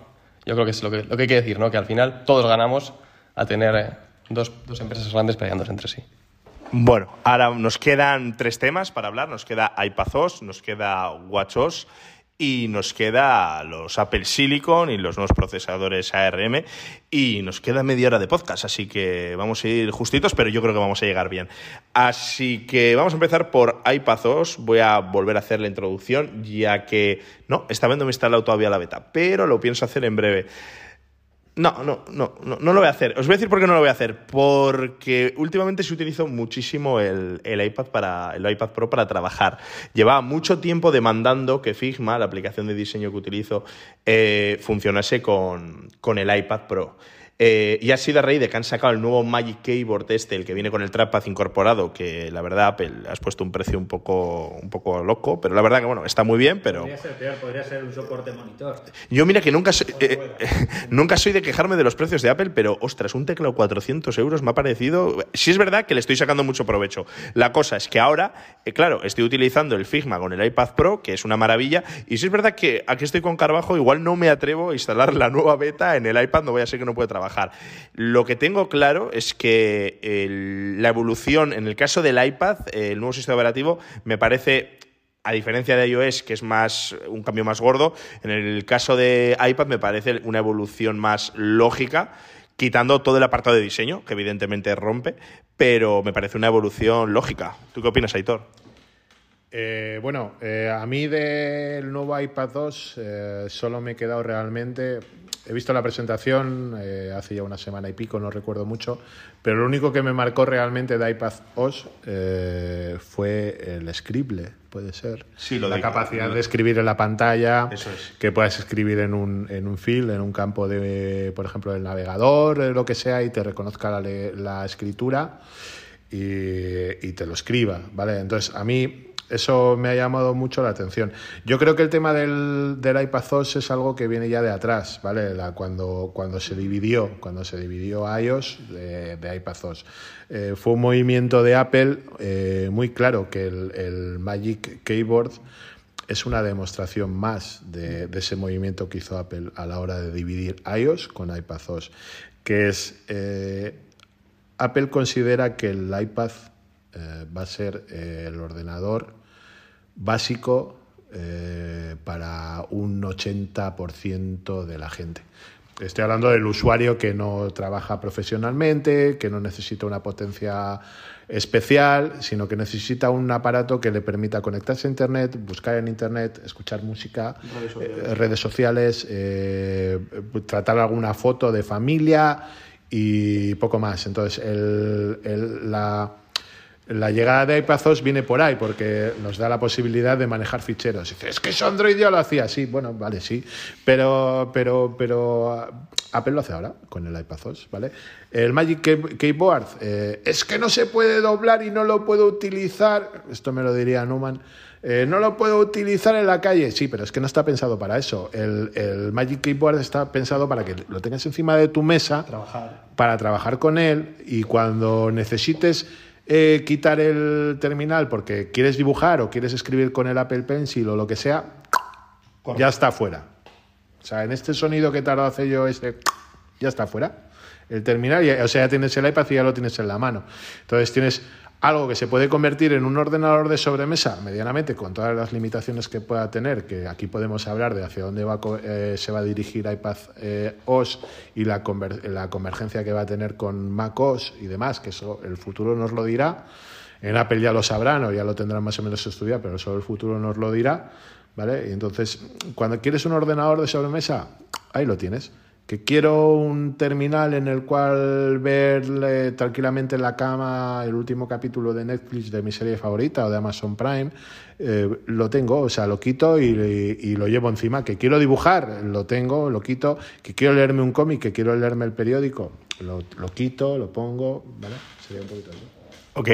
yo creo que es lo que, lo que hay que decir, ¿no? Que al final todos ganamos a tener eh, dos, dos empresas grandes peleándose entre sí. Bueno, ahora nos quedan tres temas para hablar. Nos queda iPadOS, nos queda WatchOS y nos queda los Apple Silicon y los nuevos procesadores ARM y nos queda media hora de podcast, así que vamos a ir justitos, pero yo creo que vamos a llegar bien. Así que vamos a empezar por iPadOS. Voy a volver a hacer la introducción, ya que no, esta vez no me he instalado todavía la beta, pero lo pienso hacer en breve. No, no, no, no, lo voy a hacer. Os voy a decir por qué no lo voy a hacer. Porque últimamente se utilizo muchísimo el, el iPad para el iPad Pro para trabajar. Llevaba mucho tiempo demandando que Figma, la aplicación de diseño que utilizo, eh, funcionase con, con el iPad Pro. Eh, y ha sido a raíz de que han sacado el nuevo Magic Keyboard este, el que viene con el trackpad incorporado, que la verdad Apple has puesto un precio un poco, un poco loco, pero la verdad que bueno, está muy bien, pero... ser peor, podría ser un soporte monitor. Yo mira que nunca soy, eh, eh, nunca soy de quejarme de los precios de Apple, pero ostras, un teclado 400 euros me ha parecido... Sí es verdad que le estoy sacando mucho provecho. La cosa es que ahora, eh, claro, estoy utilizando el Figma con el iPad Pro, que es una maravilla, y sí es verdad que aquí estoy con Carbajo, igual no me atrevo a instalar la nueva beta en el iPad, no voy a ser que no puede trabajar. Lo que tengo claro es que la evolución, en el caso del iPad, eh, el nuevo sistema operativo, me parece a diferencia de iOS, que es más un cambio más gordo, en el caso de iPad me parece una evolución más lógica, quitando todo el apartado de diseño, que evidentemente rompe, pero me parece una evolución lógica. ¿Tú qué opinas, Aitor? Eh, bueno, eh, a mí del nuevo iPad 2 eh, solo me he quedado realmente he visto la presentación eh, hace ya una semana y pico, no recuerdo mucho, pero lo único que me marcó realmente de iPad OS eh, fue el scribble, puede ser. Sí, lo la capacidad de escribir en la pantalla, Eso es. que puedas escribir en un, en un field, en un campo de, por ejemplo, del navegador, eh, lo que sea, y te reconozca la, la escritura y, y te lo escriba, ¿vale? Entonces, a mí eso me ha llamado mucho la atención. Yo creo que el tema del, del iPad es algo que viene ya de atrás, ¿vale? La- cuando, cuando se dividió, cuando se dividió iOS de, de iPad. Eh, fue un movimiento de Apple eh, muy claro que el, Magic Keyboard es una demostración más de, de ese movimiento que hizo Apple a la hora de dividir iOS con iPadOS, que es eh, Apple considera que el iPad eh, va a ser eh, el ordenador básico eh, para un 80% de la gente. Estoy hablando del usuario que no trabaja profesionalmente, que no necesita una potencia especial, sino que necesita un aparato que le permita conectarse a Internet, buscar en Internet, escuchar música, eh, redes sociales, eh, tratar alguna foto de familia y poco más. Entonces, el- el- la, la llegada de iPadOS viene por ahí porque nos da la posibilidad de manejar ficheros. Dice, es que eso Android ya lo hacía, sí, bueno, vale, sí, pero, pero, pero Apple lo hace ahora con el iPadOS, ¿vale? El Magic Key- Keyboard, eh, es que no se puede doblar y no lo puedo utilizar, esto me lo diría Newman, eh, no lo puedo utilizar en la calle, sí, pero es que no está pensado para eso. El, el Magic Keyboard está pensado para que lo tengas encima de tu mesa Trabajar. para trabajar con él y cuando necesites eh, quitar el terminal porque quieres dibujar o quieres escribir con el Apple Pencil o lo que sea, ya está fuera. O sea, en este sonido que tardo hace yo, este, ya está fuera. El terminal, ya- o sea, ya tienes el iPad y ya lo tienes en la mano. Entonces tienes algo que se puede convertir en un ordenador de sobremesa medianamente con todas las limitaciones que pueda tener, que aquí podemos hablar de hacia dónde va, eh, se va a dirigir iPad eh, OS y la convergencia que va a tener con Mac OS y demás, que eso el futuro nos lo dirá. En Apple ya lo sabrán o ya lo tendrán más o menos estudiado, pero eso el futuro nos lo dirá. ¿vale? Y entonces, cuando quieres un ordenador de sobremesa, ahí lo tienes. Que quiero un terminal en el cual ver eh, tranquilamente en la cama el último capítulo de Netflix de mi serie favorita o de Amazon Prime, eh, lo tengo, o sea, lo quito y, y lo llevo encima. Que quiero dibujar, lo tengo, lo quito. Que quiero leerme un cómic, que quiero leerme el periódico, lo, lo quito, lo pongo, ¿vale? Sería un poquito eso. Ok.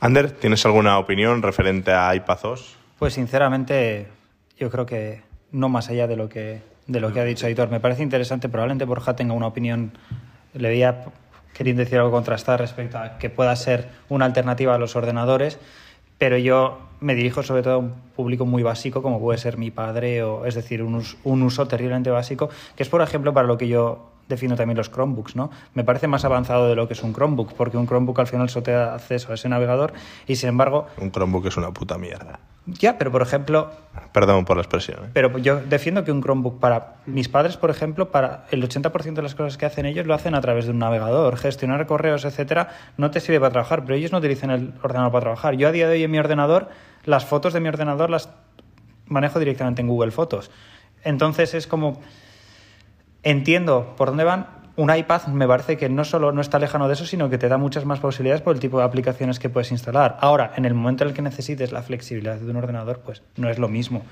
Ander, ¿tienes alguna opinión referente a iPadOS? Pues sinceramente, yo creo que no más allá de lo que, de lo que ha dicho Aitor. Me parece interesante, probablemente Borja tenga una opinión, le veía queriendo decir algo contrastar respecto a que pueda ser una alternativa a los ordenadores, pero yo me dirijo sobre todo a un público muy básico, como puede ser mi padre, o es decir, un, un uso terriblemente básico, que es, por ejemplo, para lo que yo defino también los Chromebooks, ¿no? Me parece más avanzado de lo que es un Chromebook, porque un Chromebook al final solo te da acceso a ese navegador y, sin embargo, Un Chromebook es una puta mierda. Ya, pero por ejemplo, Perdón por la expresión. ¿eh? pero yo defiendo que un Chromebook para mis padres, por ejemplo, para el 80% de las cosas que hacen ellos lo hacen a través de un navegador, gestionar correos, etcétera, no te sirve para trabajar, pero ellos no utilizan el ordenador para trabajar. Yo a día de hoy en mi ordenador, las fotos de mi ordenador las manejo directamente en Google Fotos. Entonces es como entiendo por dónde van. Un iPad me parece que no solo no está lejano de eso, sino que te da muchas más posibilidades por el tipo de aplicaciones que puedes instalar. Ahora, en el momento en el que necesites la flexibilidad de un ordenador, pues no es lo mismo.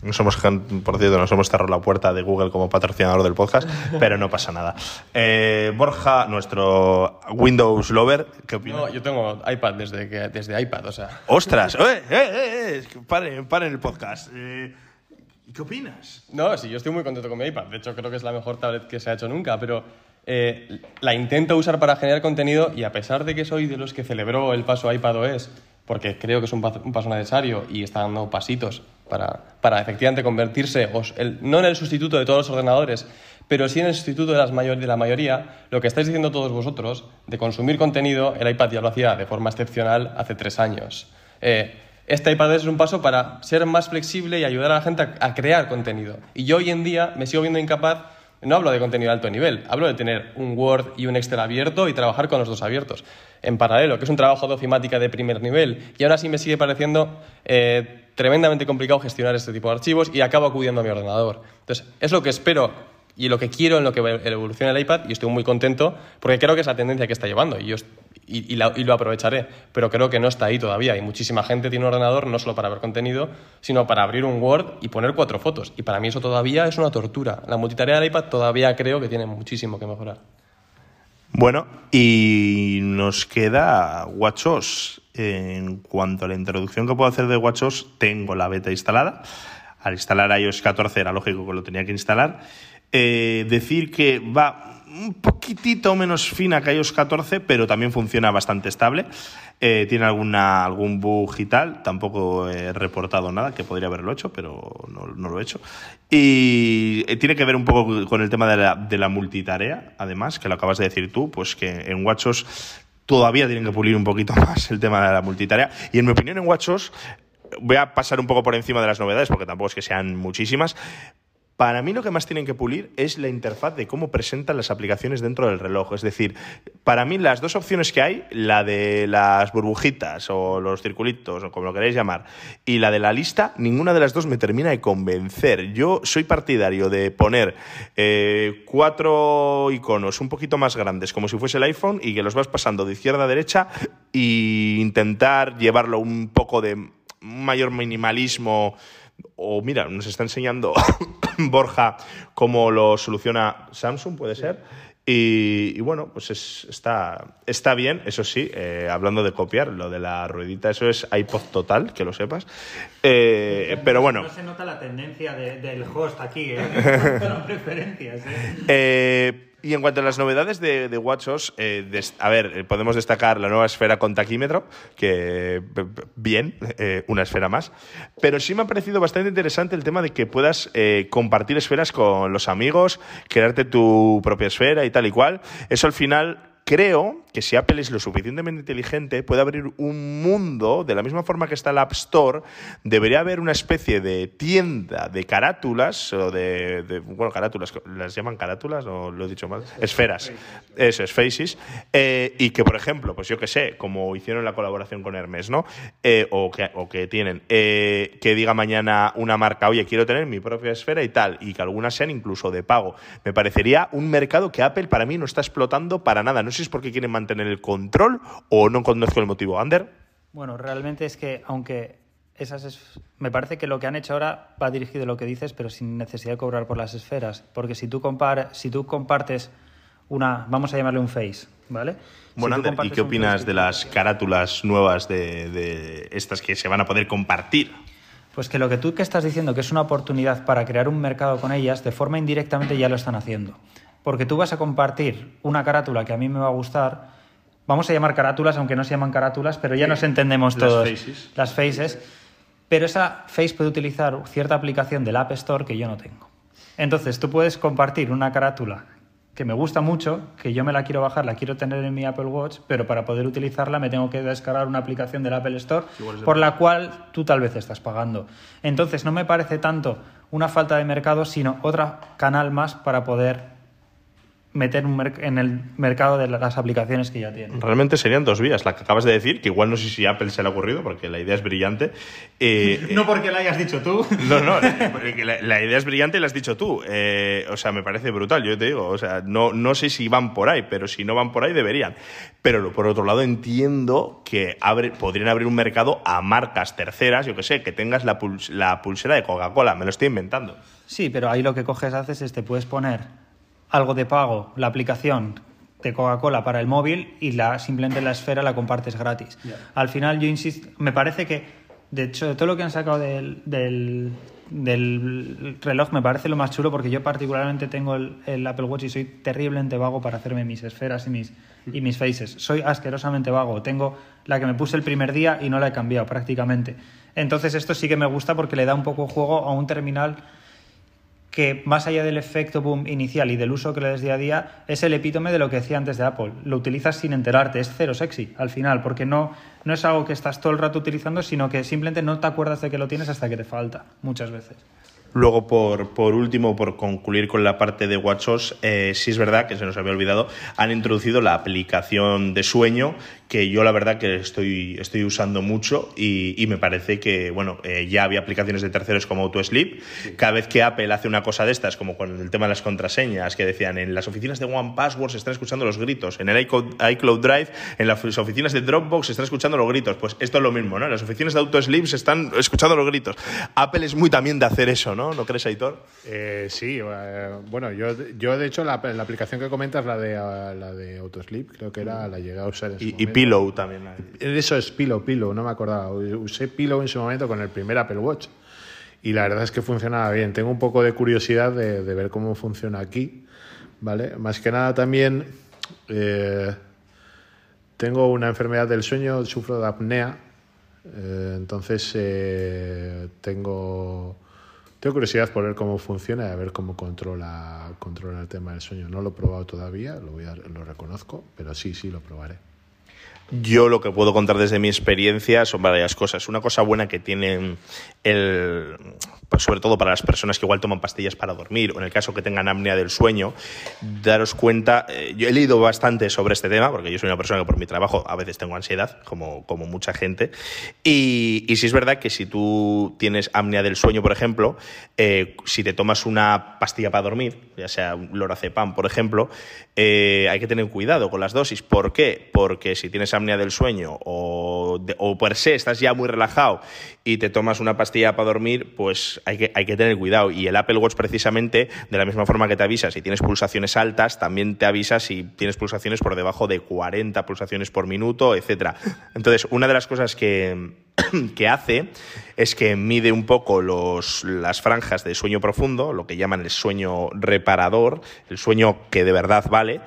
Nos hemos, por cierto, nos hemos cerrado la puerta de Google como patrocinador del podcast, pero no pasa nada. Eh, Borja, nuestro Windows lover, ¿qué opina? No, yo tengo iPad desde, que, desde iPad, o sea. ¡Ostras! ¡Eh, eh, eh! eh! Paren, paren el podcast. Eh, ¿Qué opinas? No, sí, yo estoy muy contento con mi iPad. De hecho, creo que es la mejor tablet que se ha hecho nunca, pero eh, la intento usar para generar contenido y a pesar de que soy de los que celebró el paso a iPadOS, porque creo que es un paso, necesario y está dando pasitos para, para efectivamente convertirse, no en el sustituto de todos los ordenadores, pero sí en el sustituto de la mayoría, lo que estáis diciendo todos vosotros, de consumir contenido, el iPad ya lo hacía de forma excepcional hace tres años. Eh, este iPad es un paso para ser más flexible y ayudar a la gente a, crear contenido. Y yo hoy en día me sigo viendo incapaz, no hablo de contenido de alto nivel, hablo de tener un Word y un Excel abierto y trabajar con los dos abiertos en paralelo, que es un trabajo de ofimática de primer nivel. Y aún así me sigue pareciendo eh, tremendamente complicado gestionar este tipo de archivos y acabo acudiendo a mi ordenador. Entonces, es lo que espero y lo que quiero en lo que evoluciona el iPad y estoy muy contento porque creo que es la tendencia que está llevando y, yo, y, lo aprovecharé, pero creo que no está ahí todavía y muchísima gente tiene un ordenador no solo para ver contenido, sino para abrir un Word y poner cuatro fotos y para mí eso todavía es una tortura. La multitarea del iPad todavía creo que tiene muchísimo que mejorar. Bueno, y nos queda WatchOS. En cuanto a la introducción que puedo hacer de WatchOS, tengo la beta instalada. Al instalar iOS 14 era lógico que lo tenía que instalar. Eh, decir que va un poquitito menos fina que iOS 14, pero también funciona bastante estable. Eh, tiene alguna, algún bug y tal. Tampoco he reportado nada, que podría haberlo hecho, pero no, lo he hecho. Y eh, tiene que ver un poco con el tema de la, de la multitarea, además, que lo acabas de decir tú, pues que en WatchOS todavía tienen que pulir un poquito más el tema de la multitarea. Y en mi opinión, en WatchOS voy a pasar un poco por encima de las novedades, porque tampoco es que sean muchísimas, para mí lo que más tienen que pulir es la interfaz de cómo presentan las aplicaciones dentro del reloj. Es decir, para mí las dos opciones que hay, la de las burbujitas o los circulitos o como lo queráis llamar, y la de la lista, ninguna de las dos me termina de convencer. Yo soy partidario de poner eh, cuatro iconos un poquito más grandes, como si fuese el iPhone, y que los vas pasando de izquierda a derecha e intentar llevarlo un poco de mayor minimalismo o mira, nos está enseñando Borja cómo lo soluciona Samsung, puede ser. Y, bueno, pues está, está bien, eso sí, eh, hablando de copiar, lo de la ruedita, eso es iPod total, que lo sepas. Eh, pero bueno. No se nota la tendencia del host aquí, ¿eh? preferencias. ¿eh? Eh y en cuanto a las novedades de, WatchOS, eh, a ver, eh, podemos destacar la nueva esfera con taquímetro, que bien, eh, una esfera más. Pero sí me ha parecido bastante interesante el tema de que puedas compartir esferas con los amigos, crearte tu propia esfera y tal y cual. Eso al final creo que si Apple es lo suficientemente inteligente, puede abrir un mundo, de la misma forma que está el App Store, debería haber una especie de tienda de carátulas, o de, bueno, carátulas, ¿las llaman carátulas o lo he dicho mal? Esferas. Eso, es faces. Eh, y que, por ejemplo, pues yo que sé, como hicieron la colaboración con Hermes, ¿no? Eh, o, que, o que tienen, eh, que diga mañana una marca, oye, quiero tener mi propia esfera y tal, y que algunas sean incluso de pago. Me parecería un mercado que Apple para mí no está explotando para nada. No sé si es porque quieren mantener el control o no conozco el motivo. ¿Ander? Bueno, realmente es que, aunque esas es... me parece que lo que han hecho ahora va dirigido a lo que dices, pero sin necesidad de cobrar por las esferas. Porque si tú, compar... si tú compartes una, vamos a llamarle un face, ¿vale? Bueno, Ander, ¿y qué opinas de las carátulas nuevas de, de, estas que se van a poder compartir? Pues que lo que tú que estás diciendo, que es una oportunidad para crear un mercado con ellas, de forma indirectamente ya lo están haciendo. Porque tú vas a compartir una carátula que a mí me va a gustar, vamos a llamar carátulas, aunque no se llaman carátulas, pero ya nos entendemos todos. Las faces. Las faces. Pero esa face puede utilizar cierta aplicación del App Store que yo no tengo. Entonces, tú puedes compartir una carátula que me gusta mucho, que yo me la quiero bajar, la quiero tener en mi Apple Watch, pero para poder utilizarla me tengo que descargar una aplicación del Apple Store por la cual tú tal vez estás pagando. Entonces, no me parece tanto una falta de mercado, sino otro canal más para poder meter en el mercado de las aplicaciones que ya tiene. Realmente serían dos vías. La que acabas de decir, que igual no sé si Apple se le ha ocurrido, porque la idea es brillante. Eh, no porque la hayas dicho tú. No, no, la, idea es brillante y la has dicho tú. Eh, o sea, me parece brutal, yo te digo. O sea, no, no sé si van por ahí, pero si no van por ahí deberían. Pero por otro lado entiendo que abre, podrían abrir un mercado a marcas terceras, yo que sé, que tengas la, la pulsera de Coca-Cola, me lo estoy inventando. Sí, pero ahí lo que coges, haces es te puedes poner algo de pago, la aplicación de Coca-Cola para el móvil y la, simplemente la esfera la compartes gratis. Al final yo insisto, me parece que, de hecho, de todo lo que han sacado del, del, reloj me parece lo más chulo porque yo particularmente tengo el, Apple Watch y soy terriblemente vago para hacerme mis esferas y mis, y mis faces. Soy asquerosamente vago. Tengo la que me puse el primer día y no la he cambiado prácticamente. Entonces esto sí que me gusta porque le da un poco juego a un terminal que más allá del efecto boom inicial y del uso que le des día a día, es el epítome de lo que decía antes de Apple. Lo utilizas sin enterarte, es cero sexy al final, porque no, no es algo que estás todo el rato utilizando, sino que simplemente no te acuerdas de que lo tienes hasta que te falta, muchas veces. Luego, por, por, último, por concluir con la parte de WatchOS, eh, sí es verdad que se nos había olvidado, han introducido la aplicación de sueño que yo la verdad que estoy, estoy usando mucho y, y me parece que, bueno, eh, ya había aplicaciones de terceros como AutoSleep. Cada vez que Apple hace una cosa de estas, como con el tema de las contraseñas, que decían en las oficinas de One Password se están escuchando los gritos, en el iCloud, Drive, en las oficinas de Dropbox se están escuchando los gritos. Pues esto es lo mismo, ¿no? En las oficinas de AutoSleep se están escuchando los gritos. Apple es muy también de hacer eso, ¿no? ¿No crees, Aitor? Eh, sí, eh, bueno, yo, yo de hecho la, la aplicación que comentas, la de, uh, la de Autosleep, creo que era la llegué a usar en su Y, y momento. Pillow también. Eso es Pillow, Pillow, no me acordaba. Usé Pillow en su momento con el primer Apple Watch y la verdad es que funcionaba bien. Tengo un poco de curiosidad de, de ver cómo funciona aquí, ¿vale? Más que nada también eh, tengo una enfermedad del sueño, sufro de apnea, eh, entonces eh, tengo, tengo curiosidad por ver cómo funciona y a ver cómo controla, controla el tema del sueño. No lo he probado todavía, lo, voy a- lo reconozco, pero sí, sí, lo probaré. Yo lo que puedo contar desde mi experiencia son varias cosas. Una cosa buena que tienen el, pues sobre todo para las personas que igual toman pastillas para dormir o en el caso que tengan apnea del sueño, daros cuenta, eh, yo he leído bastante sobre este tema porque yo soy una persona que por mi trabajo a veces tengo ansiedad, como, como mucha gente, y, sí es verdad que si tú tienes apnea del sueño, por ejemplo, eh, si te tomas una pastilla para dormir, ya sea un lorazepam, por ejemplo, eh, hay que tener cuidado con las dosis. ¿Por qué? Porque si tienes apnea del sueño o, de- o per se estás ya muy relajado y te tomas una pastilla para dormir, pues hay que, hay que tener cuidado. Y el Apple Watch precisamente, de la misma forma que te avisa si tienes pulsaciones altas, también te avisa si tienes pulsaciones por debajo de 40 pulsaciones por minuto, etcétera. Entonces, una de las cosas que, que hace es que mide un poco los, las franjas de sueño profundo, lo que llaman el sueño reparador, el sueño que de verdad vale.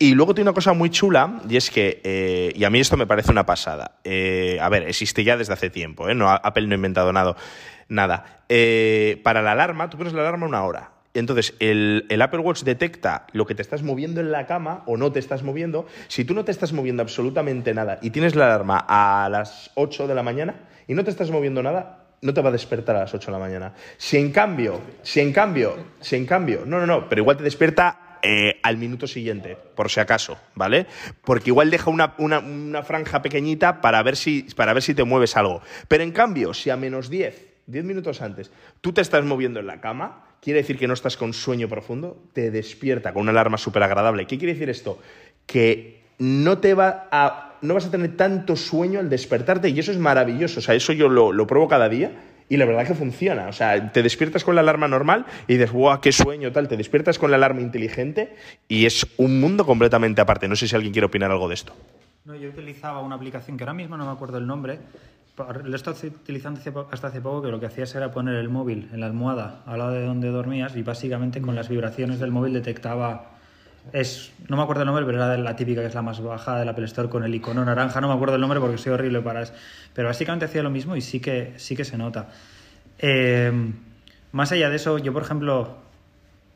Y luego tiene una cosa muy chula, y es que, eh, y a mí esto me parece una pasada. Eh, a ver, existe ya desde hace tiempo, ¿eh? No, Apple no ha inventado nada. nada. Eh, para la alarma, tú pones la alarma una hora. Entonces, el, el Apple Watch detecta lo que te estás moviendo en la cama o no te estás moviendo. Si tú no te estás moviendo absolutamente nada y tienes la alarma a las 8 de la mañana y no te estás moviendo nada, no te va a despertar a las 8 de la mañana. Si en cambio, si en cambio, si en cambio, no, no, no, pero igual te despierta eh, al minuto siguiente, por si acaso, ¿vale? Porque igual deja una, una- una franja pequeñita para ver, si, para ver si te mueves algo. Pero en cambio, si a menos 10, 10 minutos antes, tú te estás moviendo en la cama, quiere decir que no estás con sueño profundo, te despierta con una alarma súper agradable. ¿Qué quiere decir esto? Que no te va a. No vas a tener tanto sueño al despertarte y eso es maravilloso. O sea, eso yo lo, lo pruebo cada día y la verdad que funciona. O sea, te despiertas con la alarma normal y dices, ¡guau, qué sueño! tal. Te despiertas con la alarma inteligente y es un mundo completamente aparte. No sé si alguien quiere opinar algo de esto. No, yo utilizaba una aplicación que ahora mismo no me acuerdo el nombre. Lo he estado utilizando hasta hace poco que lo que hacías era poner el móvil en la almohada al lado de donde dormías y básicamente con las vibraciones del móvil detectaba... Es, no me acuerdo el nombre, pero era la típica que es la más baja del Apple Store con el icono naranja. No me acuerdo el nombre porque soy horrible para eso. Pero básicamente hacía lo mismo y sí que, sí que se nota. Eh, más allá de eso, yo por ejemplo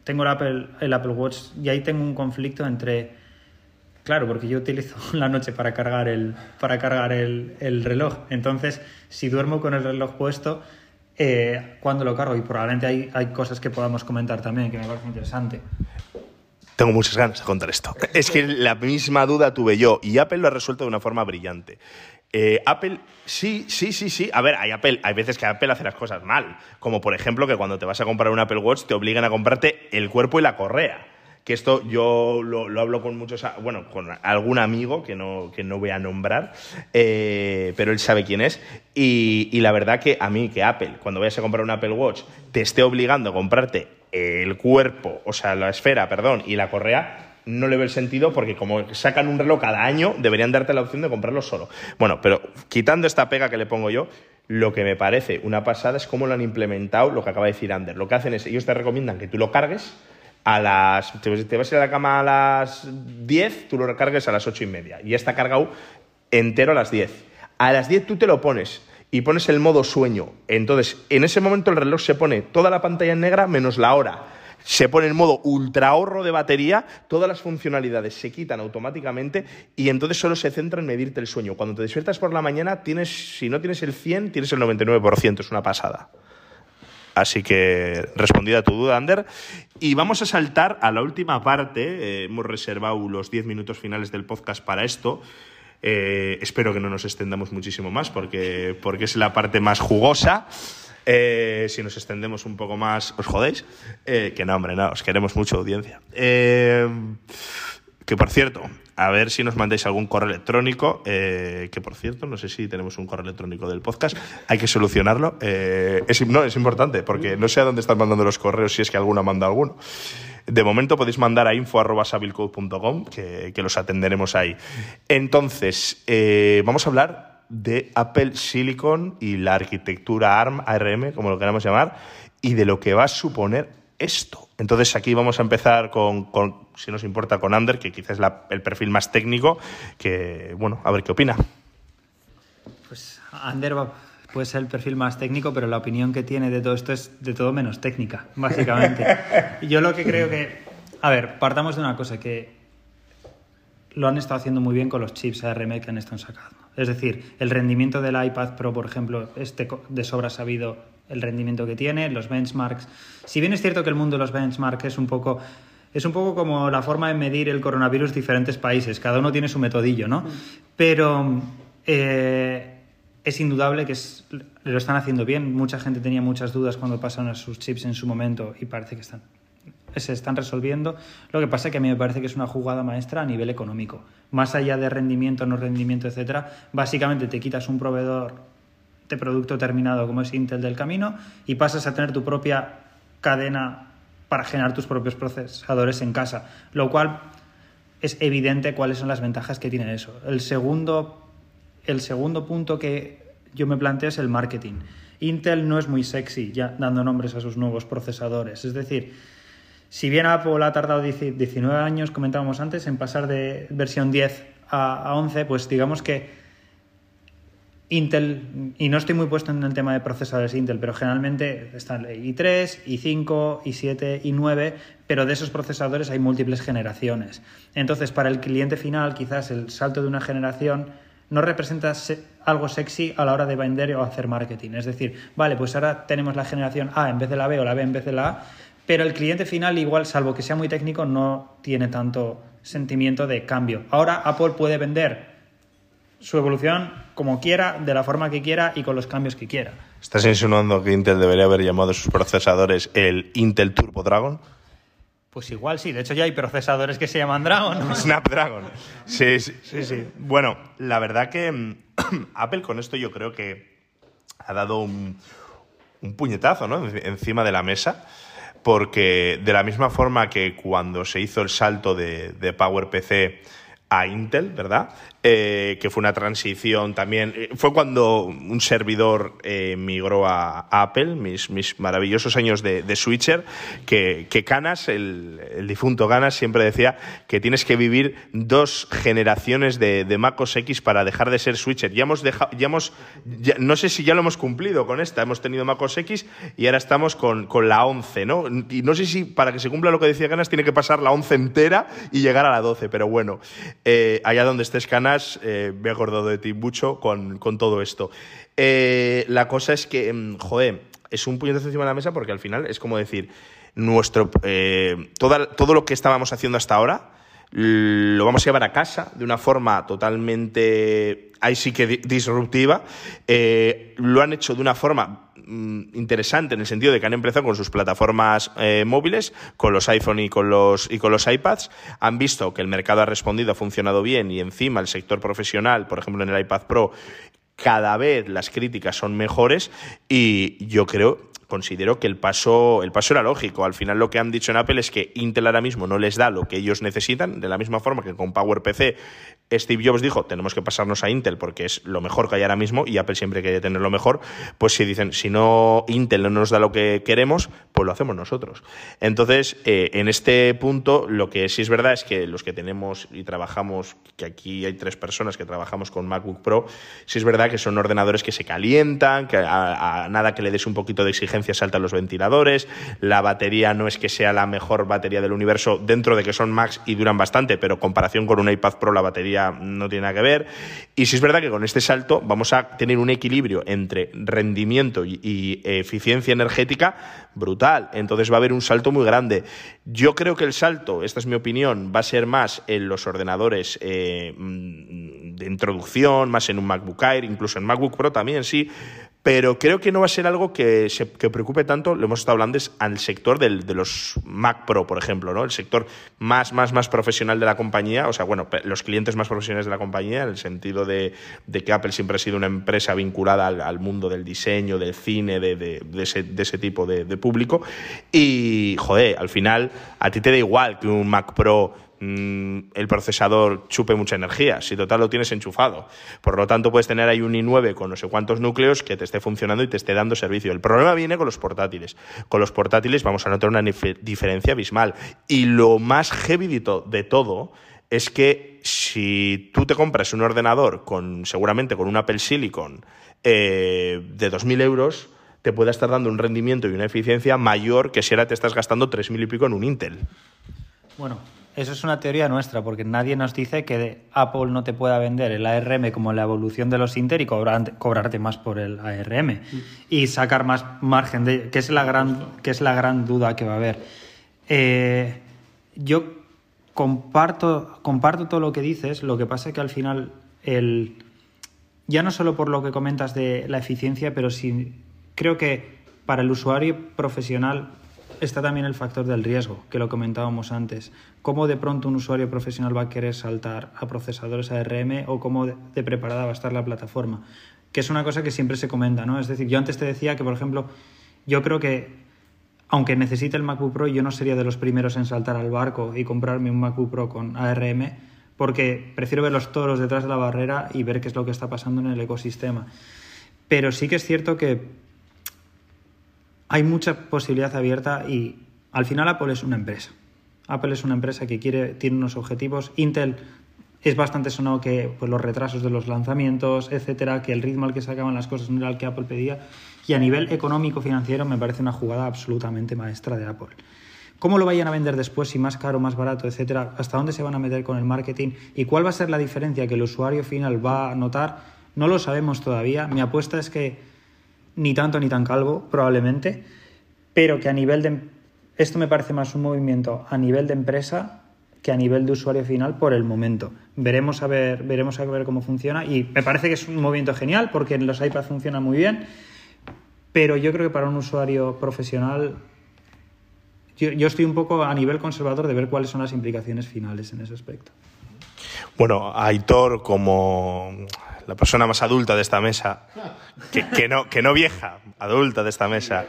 tengo el Apple, el Apple Watch y ahí tengo un conflicto entre Claro, porque yo utilizo la noche para cargar el, para cargar el, el reloj. Entonces, si duermo con el reloj puesto, eh, cuando lo cargo, y probablemente hay, hay cosas que podamos comentar también que me parece interesante. Tengo muchas ganas de contar esto. Es que la misma duda tuve yo y Apple lo ha resuelto de una forma brillante. Eh, Apple, sí, sí, sí, sí. A ver, hay, Apple, hay veces que Apple hace las cosas mal. Como por ejemplo que cuando te vas a comprar un Apple Watch te obligan a comprarte el cuerpo y la correa. Que esto yo lo, lo hablo con muchos, bueno, con algún amigo que no, que no voy a nombrar, eh, pero él sabe quién es. Y, y la verdad que a mí, que Apple, cuando vayas a comprar un Apple Watch, te esté obligando a comprarte el cuerpo, o sea, la esfera, perdón, y la correa, no le veo el sentido porque como sacan un reloj cada año, deberían darte la opción de comprarlo solo. Bueno, pero quitando esta pega que le pongo yo, lo que me parece una pasada es cómo lo han implementado, lo que acaba de decir Ander. Lo que hacen es, ellos te recomiendan que tú lo cargues a las... Te vas a ir a la cama a las 10, tú lo recargues a las 8 y media. Y está cargado entero a las 10. A las 10 tú te lo pones y pones el modo sueño. Entonces, en ese momento el reloj se pone toda la pantalla en negra menos la hora. Se pone en modo ultra ahorro de batería, todas las funcionalidades se quitan automáticamente y entonces solo se centra en medirte el sueño. Cuando te despiertas por la mañana, tienes, si no tienes el 100, tienes el 99%, es una pasada. Así que respondida tu duda, Ander. Y vamos a saltar a la última parte. Eh, hemos reservado los 10 minutos finales del podcast para esto. Eh, espero que no nos extendamos muchísimo más porque, porque es la parte más jugosa. Eh, si nos extendemos un poco más, os jodéis. Eh, que no, hombre, no, os queremos mucho audiencia. Eh, que por cierto, a ver si nos mandáis algún correo electrónico. eh, que por cierto, no sé si tenemos un correo electrónico del podcast. Hay que solucionarlo. Eh, es, no, es importante porque no sé a dónde están mandando los correos si es que alguno manda alguno. De momento podéis mandar a info.sabilcode.com que, que los atenderemos ahí. Entonces, eh, vamos a hablar de Apple Silicon y la arquitectura ARM, ARM, como lo queramos llamar, y de lo que va a suponer esto. Entonces aquí vamos a empezar con, si nos importa, con Ander, que quizás es el perfil más técnico, que, bueno, a ver qué opina. Pues Ander va- puede ser el perfil más técnico, pero la opinión que tiene de todo esto es de todo menos técnica, básicamente. Y Yo lo que creo que... A ver, partamos de una cosa, que lo han estado haciendo muy bien con los chips ARM que han estado sacando. Es decir, el rendimiento del iPad Pro, por ejemplo, este de sobra sabido el rendimiento que tiene, los benchmarks. Si bien es cierto que el mundo de los benchmarks es un poco es un poco como la forma de medir el coronavirus en diferentes países. Cada uno tiene su metodillo, ¿no? Pero eh, es indudable que lo están haciendo bien. Mucha gente tenía muchas dudas cuando pasaron a sus chips en su momento y parece que se están resolviendo. Lo que pasa es que a mí me parece que es una jugada maestra a nivel económico. Más allá de rendimiento, no rendimiento, etcétera, básicamente te quitas un proveedor de producto terminado como es Intel del camino y pasas a tener tu propia cadena para generar tus propios procesadores en casa, lo cual es evidente cuáles son las ventajas que tiene eso. El segundo, el segundo punto que yo me planteo es el marketing. Intel no es muy sexy ya dando nombres a sus nuevos procesadores. Es decir, si bien Apple ha tardado 10 19 años, comentábamos antes, en pasar de versión 10 a, a 11, pues digamos que Intel, y no estoy muy puesto en el tema de procesadores Intel, pero generalmente están i3, i5, i7, i9, pero de esos procesadores hay múltiples generaciones. Entonces, para el cliente final, quizás el salto de una generación no representa se- algo sexy a la hora de vender o hacer marketing. Es decir, vale, pues ahora tenemos la generación A en vez de la B o la B en vez de la A, pero el cliente final, igual, salvo que sea muy técnico, no tiene tanto sentimiento de cambio. Ahora Apple puede vender su evolución como quiera, de la forma que quiera y con los cambios que quiera. ¿Estás insinuando que Intel debería haber llamado a sus procesadores el Intel Turbo Dragon? Pues igual sí, de hecho ya hay procesadores que se llaman Dragon. ¿no? Snapdragon. Sí, sí, sí, sí. Bueno, la verdad que mm, Apple con esto yo creo que ha dado un, un puñetazo ¿no? En- encima de la mesa, porque de la misma forma que cuando se hizo el salto de, de PowerPC a Intel, ¿verdad? Eh, que fue una transición también. eh, fue cuando un servidor eh, migró a, Apple, mis, mis maravillosos años de, de switcher, que, que Canas, el, difunto Canas, siempre decía que tienes que vivir dos generaciones de, de Mac X para dejar de ser switcher. Ya hemos dejado, ya hemos, no sé si ya lo hemos cumplido con esta. Hemos tenido Mac OS X y ahora estamos con, con la 11, ¿no? Y no sé si para que se cumpla lo que decía Canas tiene que pasar la 11 entera y llegar a la 12, pero bueno, eh, allá donde estés Canas, eh, me he acordado de ti mucho con, todo esto. Eh, la cosa es que, mm, joder, es un puñetazo encima de la mesa porque al final es como decir, nuestro, eh, todo lo que estábamos haciendo hasta ahora lo vamos a llevar a casa de una forma totalmente, ahí sí que di- disruptiva. Eh, lo han hecho de una forma mm, interesante en el sentido de que han empezado con sus plataformas eh, móviles, con los iPhone y con los, y con los iPads. Han visto que el mercado ha respondido, ha funcionado bien y encima el sector profesional, por ejemplo en el iPad Pro, cada vez las críticas son mejores y yo creo considero que el paso, el paso era lógico. Al final lo que han dicho en Apple es que Intel ahora mismo no les da lo que ellos necesitan, de la misma forma que con PowerPC Steve Jobs dijo, tenemos que pasarnos a Intel porque es lo mejor que hay ahora mismo y Apple siempre quiere tener lo mejor, pues si dicen, si no Intel no nos da lo que queremos, pues lo hacemos nosotros. Entonces, eh, en este punto, lo que sí es verdad es que los que tenemos y trabajamos, que aquí hay tres personas que trabajamos con MacBook Pro, sí es verdad que son ordenadores que se calientan, que a, nada que le des un poquito de exigencia saltan los ventiladores, la batería no es que sea la mejor batería del universo dentro de que son Macs y duran bastante, pero comparación con un iPad Pro la batería no tiene nada que ver. Y sí es verdad que con este salto vamos a tener un equilibrio entre rendimiento y, y eficiencia energética brutal. Entonces va a haber un salto muy grande. Yo creo que el salto, esta es mi opinión, va a ser más en los ordenadores eh, mm, de introducción, más en un MacBook Air, incluso en MacBook Pro también, sí, pero creo que no va a ser algo que, se, que preocupe tanto, lo hemos estado hablando, es al sector del, de los Mac Pro, por ejemplo, ¿no? El sector más, más, más profesional de la compañía, o sea, bueno, los clientes más profesionales de la compañía, en el sentido de, de que Apple siempre ha sido una empresa vinculada al, mundo del diseño, del cine, de, de, de ese, ese, tipo de, público. Y, joder, al final, a ti te da igual que un Mac Pro Mm, el procesador chupe mucha energía, si total lo tienes enchufado. Por lo tanto, puedes tener ahí un i9 con no sé cuántos núcleos que te esté funcionando y te esté dando servicio. El problema viene con los portátiles. Con los portátiles vamos a notar una diferencia abismal. Y lo más heavy de todo es que si tú te compras un ordenador con seguramente con un Apple Silicon eh, de 2.000 euros, te pueda estar dando un rendimiento y una eficiencia mayor que si ahora te estás gastando 3.000 y pico en un Intel. Bueno, eso es una teoría nuestra, porque nadie nos dice que Apple no te pueda vender el ARM como la evolución de los Intel y cobrarte más por el ARM y sacar más margen, de, que, es la gran, que es la gran duda que va a haber. Eh, yo comparto, comparto todo lo que dices, lo que pasa es que al final, el, ya no solo por lo que comentas de la eficiencia, pero sí creo que para el usuario profesional está también el factor del riesgo, que lo comentábamos antes. ¿Cómo de pronto un usuario profesional va a querer saltar a procesadores ARM o cómo de preparada va a estar la plataforma? Que es una cosa que siempre se comenta, ¿no? Es decir, yo antes te decía que, por ejemplo, yo creo que aunque necesite el MacBook Pro, yo no sería de los primeros en saltar al barco y comprarme un MacBook Pro con ARM, porque prefiero ver los toros detrás de la barrera y ver qué es lo que está pasando en el ecosistema. Pero sí que es cierto que hay mucha posibilidad abierta y al final Apple es una empresa. Apple es una empresa que quiere, tiene unos objetivos. Intel es bastante sonado que pues, los retrasos de los lanzamientos, etcétera, que el ritmo al que sacaban las cosas no era el que Apple pedía. Y a nivel económico financiero me parece una jugada absolutamente maestra de Apple. ¿Cómo lo vayan a vender después, si más caro, más barato, etcétera? ¿Hasta dónde se van a meter con el marketing? ¿Y cuál va a ser la diferencia que el usuario final va a notar? No lo sabemos todavía. Mi apuesta es que ni tanto ni tan calvo, probablemente, pero que a nivel de... Esto me parece más un movimiento a nivel de empresa que a nivel de usuario final por el momento. Veremos a ver, veremos a ver cómo funciona y me parece que es un movimiento genial porque en los iPads funciona muy bien, pero yo creo que para un usuario profesional yo, yo estoy un poco a nivel conservador de ver cuáles son las implicaciones finales en ese aspecto. Bueno, Aitor como la persona más adulta de esta mesa, que, no, que no vieja, adulta de esta mesa,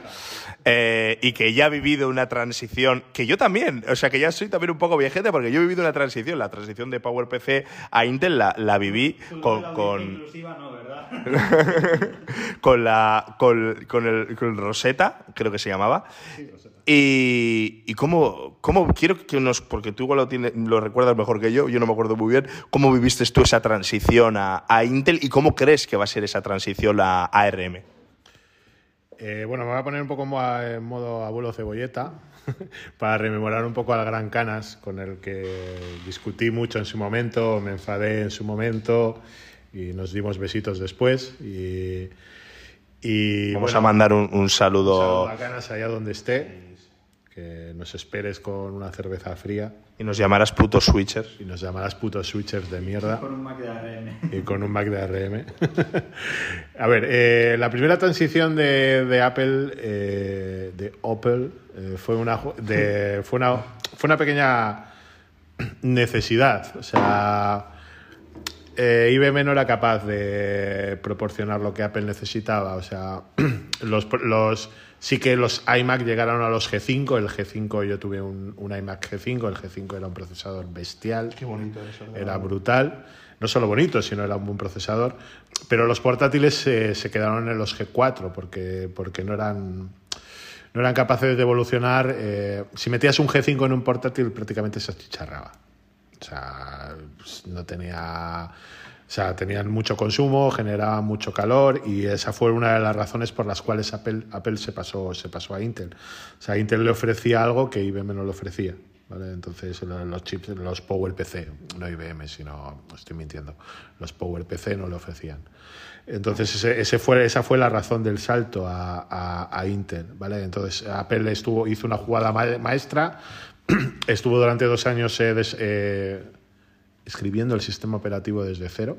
eh, y que ya ha vivido una transición, que yo también, o sea, que ya soy también un poco viejete, porque yo he vivido una transición, la transición de PowerPC a Intel la, la viví con... con... con la con, con, el, con Rosetta, creo que se llamaba. Sí, y, y cómo, cómo, quiero que nos, porque tú igual lo, tiene, lo recuerdas mejor que yo, yo no me acuerdo muy bien, cómo viviste tú esa transición a, a Intel y cómo crees que va a ser esa transición a ARM. Eh, bueno, me voy a poner un poco en modo abuelo cebolleta para rememorar un poco al gran Canas con el que discutí mucho en su momento, me enfadé en su momento y nos dimos besitos después. Y, y Vamos a mandar un, un, saludo. un, saludo. a Canas allá donde esté que nos esperes con una cerveza fría. Y nos llamarás putos switchers. Y nos llamarás putos switchers de mierda. Y con un Mac de ARM. Y con un Mac de ARM. a ver, eh, la primera transición de, de Apple, eh, de Opel, eh, fue, una, de, fue, una, fue una pequeña necesidad. O sea, IBM no era capaz de proporcionar lo que Apple necesitaba. O sea, los, los Sí que los iMac llegaron a los G5, el G5 yo tuve un, iMac G5, el G5 era un procesador bestial. Qué bonito eso. Era brutal. No solo bonito, sino era un buen procesador. Pero los portátiles se, quedaron en los G4 porque, porque no eran no eran capaces de evolucionar. Eh, si metías un G5 en un portátil, prácticamente se achicharraba. O sea, pues, no tenía sea, tenían mucho consumo, generaban mucho calor y esa fue una de las razones por las cuales Apple, Apple se, pasó, se pasó a Intel. O sea, Intel le ofrecía algo que IBM no le ofrecía. ¿vale? Entonces, los chips, los PowerPC, no IBM, sino, estoy mintiendo, los PowerPC no le ofrecían. Entonces, ese, ese fue, esa fue la razón del salto a, a, Intel. ¿vale? Entonces, Apple estuvo, hizo una jugada maestra, estuvo durante dos años... Eh, escribiendo el sistema operativo desde cero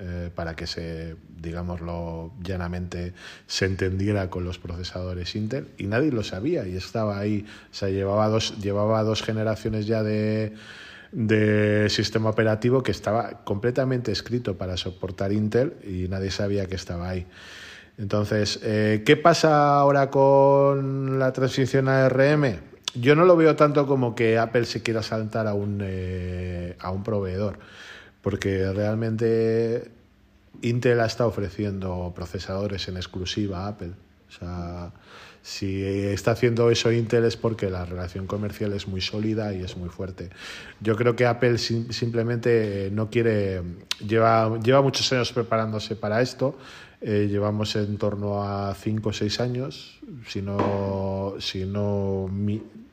eh, para que se, digámoslo llanamente, se entendiera con los procesadores Intel y nadie lo sabía y estaba ahí, o sea, llevaba dos, llevaba dos generaciones ya de, de sistema operativo que estaba completamente escrito para soportar Intel y nadie sabía que estaba ahí. Entonces, eh, ¿qué pasa ahora con la transición a ARM? Yo no lo veo tanto como que Apple se quiera saltar a un, eh, a un proveedor porque realmente Intel ha estado ofreciendo procesadores en exclusiva a Apple. O sea, si está haciendo eso Intel es porque la relación comercial es muy sólida y es muy fuerte. Yo creo que Apple simplemente no quiere, lleva, lleva muchos años preparándose para esto. Eh, llevamos en torno a 5 o 6 años, si no, si no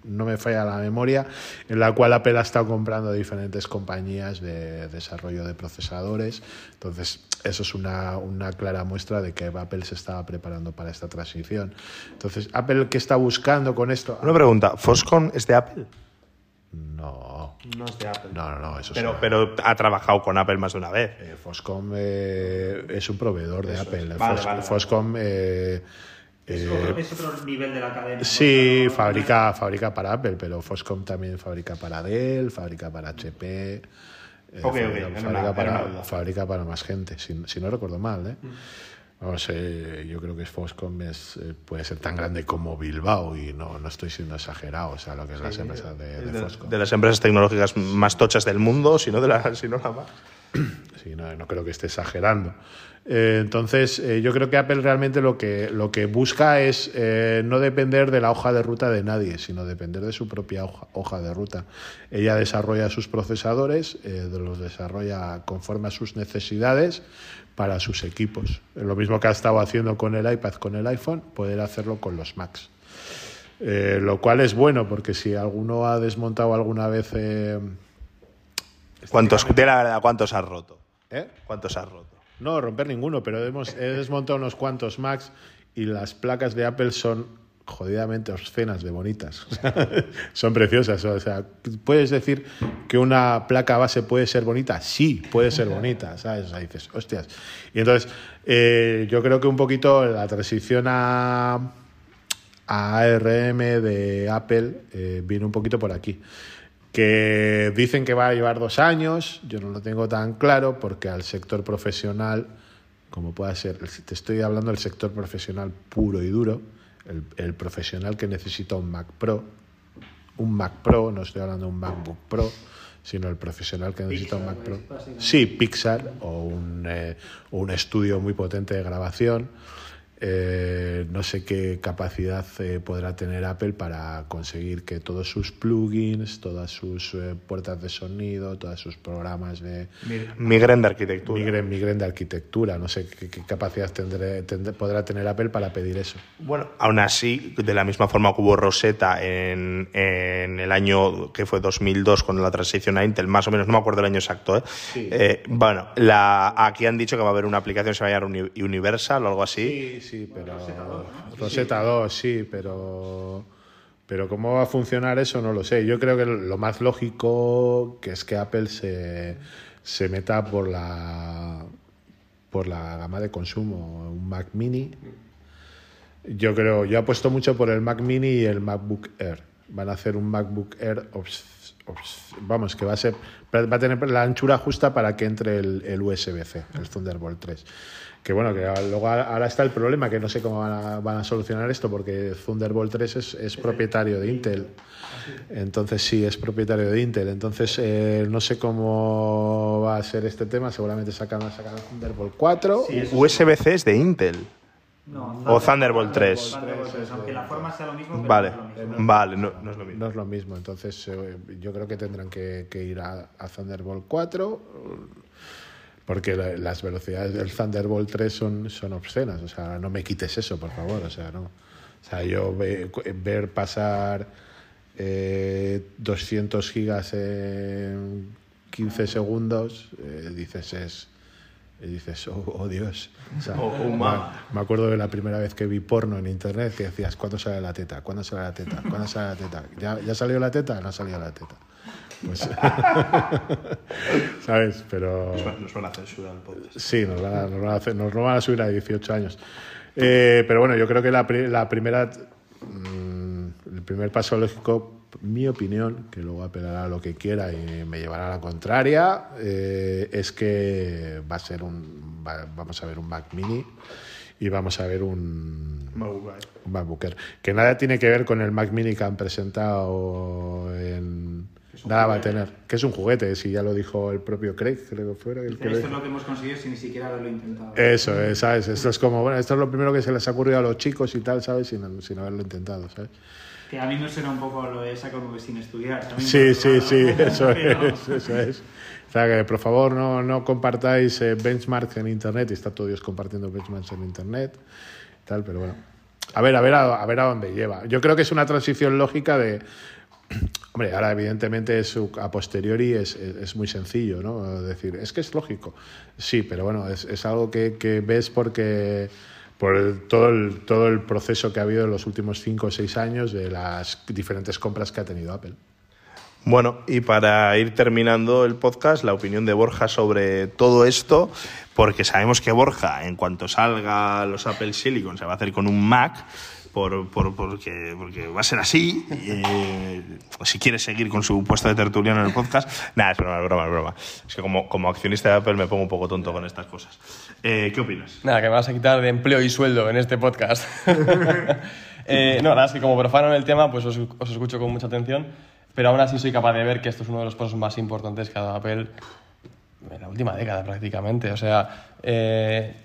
no me falla la memoria, en la cual Apple ha estado comprando diferentes compañías de desarrollo de procesadores. Entonces, eso es una, una, clara muestra de que Apple se estaba preparando para esta transición. Entonces, Apple, ¿qué está buscando con esto? Una pregunta, ¿Foscon es de Apple? No. No es de Apple. No, no, no. Eso pero, es pero ha trabajado con Apple más de una vez. Eh, Foscom eh, es un proveedor de Apple. Vale, vale, Foscom. Eh, es, otro, es, otro, nivel de la cadena. Sí, fabrica, fabrica para Apple, pero Foscom también fabrica para Dell, fabrica para HP. Okay, fabrica, okay. fabrica, una, para, fabrica, para, más gente, si, si no recuerdo mal. ¿eh? Mm. Vamos, eh, yo creo que Foscom es, eh, puede ser tan grande como Bilbao y no, no estoy siendo exagerado, o sea, lo que es sí, las empresas de, de, de, Foscom. De las empresas tecnológicas más tochas del mundo, si no, de la, si no la más. Sí, no, no creo que esté exagerando. Eh, entonces, eh, yo creo que Apple realmente lo que, lo que busca es eh, no depender de la hoja de ruta de nadie, sino depender de su propia hoja, hoja de ruta. Ella desarrolla sus procesadores, los desarrolla conforme a sus necesidades para sus equipos. Lo mismo que ha estado haciendo con el iPad, con el iPhone, poder hacerlo con los Macs. lo cual es bueno, porque si alguno ha desmontado alguna vez... ¿Cuántos, de la verdad, ¿cuántos has roto? ¿Eh? ¿Cuántos has roto? No, romper ninguno, pero hemos, he desmontado unos cuantos Macs y las placas de Apple son jodidamente obscenas de bonitas. son preciosas. O sea, ¿puedes decir que una placa base puede ser bonita? Sí, puede ser bonita, ¿sabes? O sea, dices, hostias. Y entonces, eh, yo creo que un poquito la transición a, ARM de Apple eh, viene un poquito por aquí que dicen que va a llevar dos años, yo no lo tengo tan claro porque al sector profesional, como pueda ser, te estoy hablando del sector profesional puro y duro, el, el, profesional que necesita un Mac Pro, un Mac Pro, no estoy hablando de un MacBook Pro, sino el profesional que necesita un Mac Pro. Sí, Pixar o un, eh, un estudio muy potente de grabación eh, no sé qué capacidad eh, podrá tener Apple para conseguir que todos sus plugins, todas sus eh, puertas de sonido, todos sus programas de... Migren de arquitectura. Migren, migren de arquitectura. No sé qué, qué capacidad tendré, tendré, podrá tener Apple para pedir eso. Bueno, aún así, de la misma forma que hubo Rosetta en, en el año que fue 2002 con la transición a Intel, más o menos, no me acuerdo el año exacto. Sí. bueno, la, aquí han dicho que va a haber una aplicación que se va a llamar Universal o algo así. Sí, sí, pero Rosetta 2, sí, pero pero cómo va a funcionar eso no lo sé. Yo creo que lo más lógico que es que Apple se, se meta por la por la gama de consumo, un Mac Mini. Yo creo, yo apuesto mucho por el Mac Mini y el MacBook Air. Van a hacer un MacBook Air, vamos, que va a ser, va a tener la anchura justa para que entre el, el USB-C, el Thunderbolt 3 que bueno, que luego ahora está el problema, que no sé cómo van a, van a solucionar esto, porque Thunderbolt 3 es, es propietario de Intel. Entonces sí, es propietario de Intel. Entonces eh, no sé cómo va a ser este tema, seguramente sacan, sacan Thunderbolt 4. Sí, USB-C es de Intel. No, o Thunderbolt 3. Thunderbolt 3, aunque la forma sea lo mismo. pero Vale, no es lo mismo. vale, no, no es lo mismo. No es lo mismo, entonces eh, yo creo que tendrán que, que ir a, a Thunderbolt 4 porque la, las velocidades del Thunderbolt 3 son, son obscenas. O sea, no me quites eso, por favor. O sea, no. O sea, yo ve, ver pasar eh, 200 gigas en 15 segundos, eh, dices, es, Y dices, oh, oh Dios. O sea, Oh, oh, me, ma. me acuerdo de la primera vez que vi porno en internet que decías, ¿cuándo sale la teta? ¿Cuándo sale la teta? ¿Cuándo sale la teta? ¿Ya, ya salió la teta? No ha salido la teta. Pues, ¿Sabes? Pero... Nos van a censurar el podcast. Sí, nos van a, nos van a hacer- nos lo van a subir a 18 años. Eh, pero bueno, yo creo que la, la primera, mm, el primer paso lógico, mi opinión, que luego apelará a lo que quiera y me llevará a la contraria, eh, es que va a ser un, va- vamos a ver un Mac Mini y vamos a ver un, un MacBook Air, que nada tiene que ver con el Mac Mini que han presentado en... Nada va a tener, que es un juguete, si ya lo dijo el propio Craig, creo que fuera. El que lo Esto es lo que hemos conseguido sin ni siquiera haberlo intentado. Eso, es, ¿sabes? Esto es como, bueno, esto es lo primero que se les ha ocurrido a los chicos y tal, ¿sabes? Sin, sin haberlo intentado, ¿sabes? Que a mí me suena un poco lo de esa como que sin estudiar. también Sí, sí, sí, eso Pero- es, eso es. O sea, que por favor no, no compartáis eh, benchmarks en Internet, y está todo Dios compartiendo benchmarks en Internet, tal, pero bueno. A ver, a ver, a, a ver a dónde lleva. Yo creo que es una transición lógica de... Hombre, ahora evidentemente es, a posteriori es, es, es muy sencillo, ¿no? Decir, es que es lógico. Sí, pero bueno, es, es algo que, que ves porque por todo, el, todo el proceso que ha habido en los últimos cinco o seis años de las diferentes compras que ha tenido Apple. Bueno, y para ir terminando el podcast, la opinión de Borja sobre todo esto, porque sabemos que Borja, en cuanto salga los Apple Silicon, se va a hacer con un Mac, por, por- porque, porque va a ser así. eh, si quiere seguir con su puesto de tertuliano en el podcast, nada, es broma, es broma, es broma. Es que como, como accionista de Apple me pongo un poco tonto con estas cosas. Eh, ¿Qué opinas? Nada, que me vas a quitar de empleo y sueldo en este podcast. Eh, no, nada, es que como profano en el tema, pues os, os escucho con mucha atención, pero aún así soy capaz de ver que esto es uno de los pasos más importantes que ha dado Apple en la última década prácticamente. O sea, eh,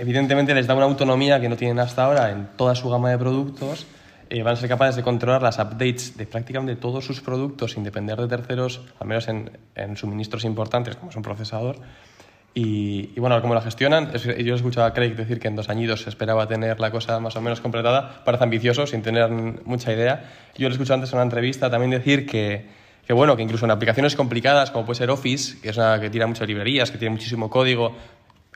evidentemente les da una autonomía que no tienen hasta ahora en toda su gama de productos. eh, van a ser capaces de controlar las updates de prácticamente todos sus productos sin depender de terceros, al menos en, suministros importantes como es un procesador. Y, y bueno, cómo la gestionan, es- yo he escuchado a Craig decir que en dos añitos se esperaba tener la cosa más o menos completada, parece ambicioso, sin tener mucha idea. Yo lo he escuchado antes en una entrevista también decir que, que bueno, que incluso en aplicaciones complicadas como puede ser Office, que es una que tira muchas librerías, que tiene muchísimo código,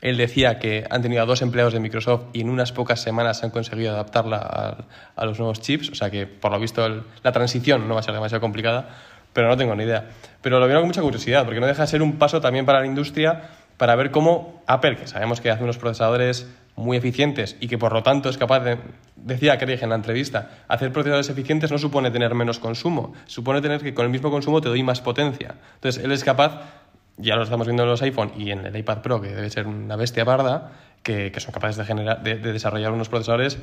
él decía que han tenido a dos empleados de Microsoft y en unas pocas semanas han conseguido adaptarla a, los nuevos chips, o sea que por lo visto la transición no va a ser demasiado complicada, pero no tengo ni idea. Pero lo veo con mucha curiosidad, porque no deja de ser un paso también para la industria para ver cómo Apple, que sabemos que hace unos procesadores muy eficientes y que por lo tanto es capaz de, decía Craig en la entrevista, hacer procesadores eficientes no supone tener menos consumo, supone tener que con el mismo consumo te doy más potencia. Entonces él es capaz, ya lo estamos viendo en los iPhone y en el iPad Pro, que debe ser una bestia parda, que, que son capaces de, generar, de, de desarrollar unos procesadores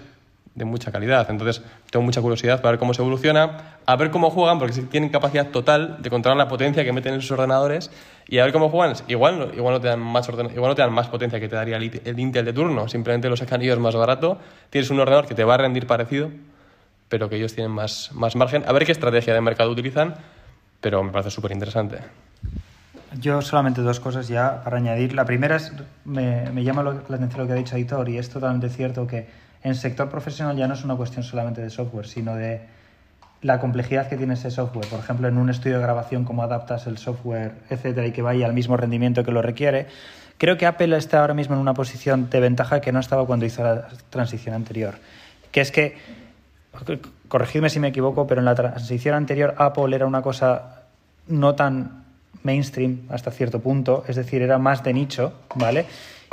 de mucha calidad. Entonces, tengo mucha curiosidad para ver cómo se evoluciona, a ver cómo juegan, porque sí tienen capacidad total de controlar la potencia que meten en sus ordenadores y a ver cómo juegan. Igual, igual, no, te dan más orden- igual no te dan más potencia que te daría el, el Intel de turno, simplemente lo sacan ellos más barato. Tienes un ordenador que te va a rendir parecido, pero que ellos tienen más, más margen. A ver qué estrategia de mercado utilizan, pero me parece súper interesante. Yo solamente dos cosas ya para añadir. La primera es, me, me llama la atención lo que ha dicho Aitor y es totalmente cierto que en sector profesional ya no es una cuestión solamente de software, sino de la complejidad que tiene ese software. Por ejemplo, en un estudio de grabación, cómo adaptas el software, etcétera, y que vaya al mismo rendimiento que lo requiere. Creo que Apple está ahora mismo en una posición de ventaja que no estaba cuando hizo la transición anterior. Que es que, corregidme si me equivoco, pero en la transición anterior Apple era una cosa no tan mainstream hasta cierto punto, es decir, era más de nicho, ¿vale?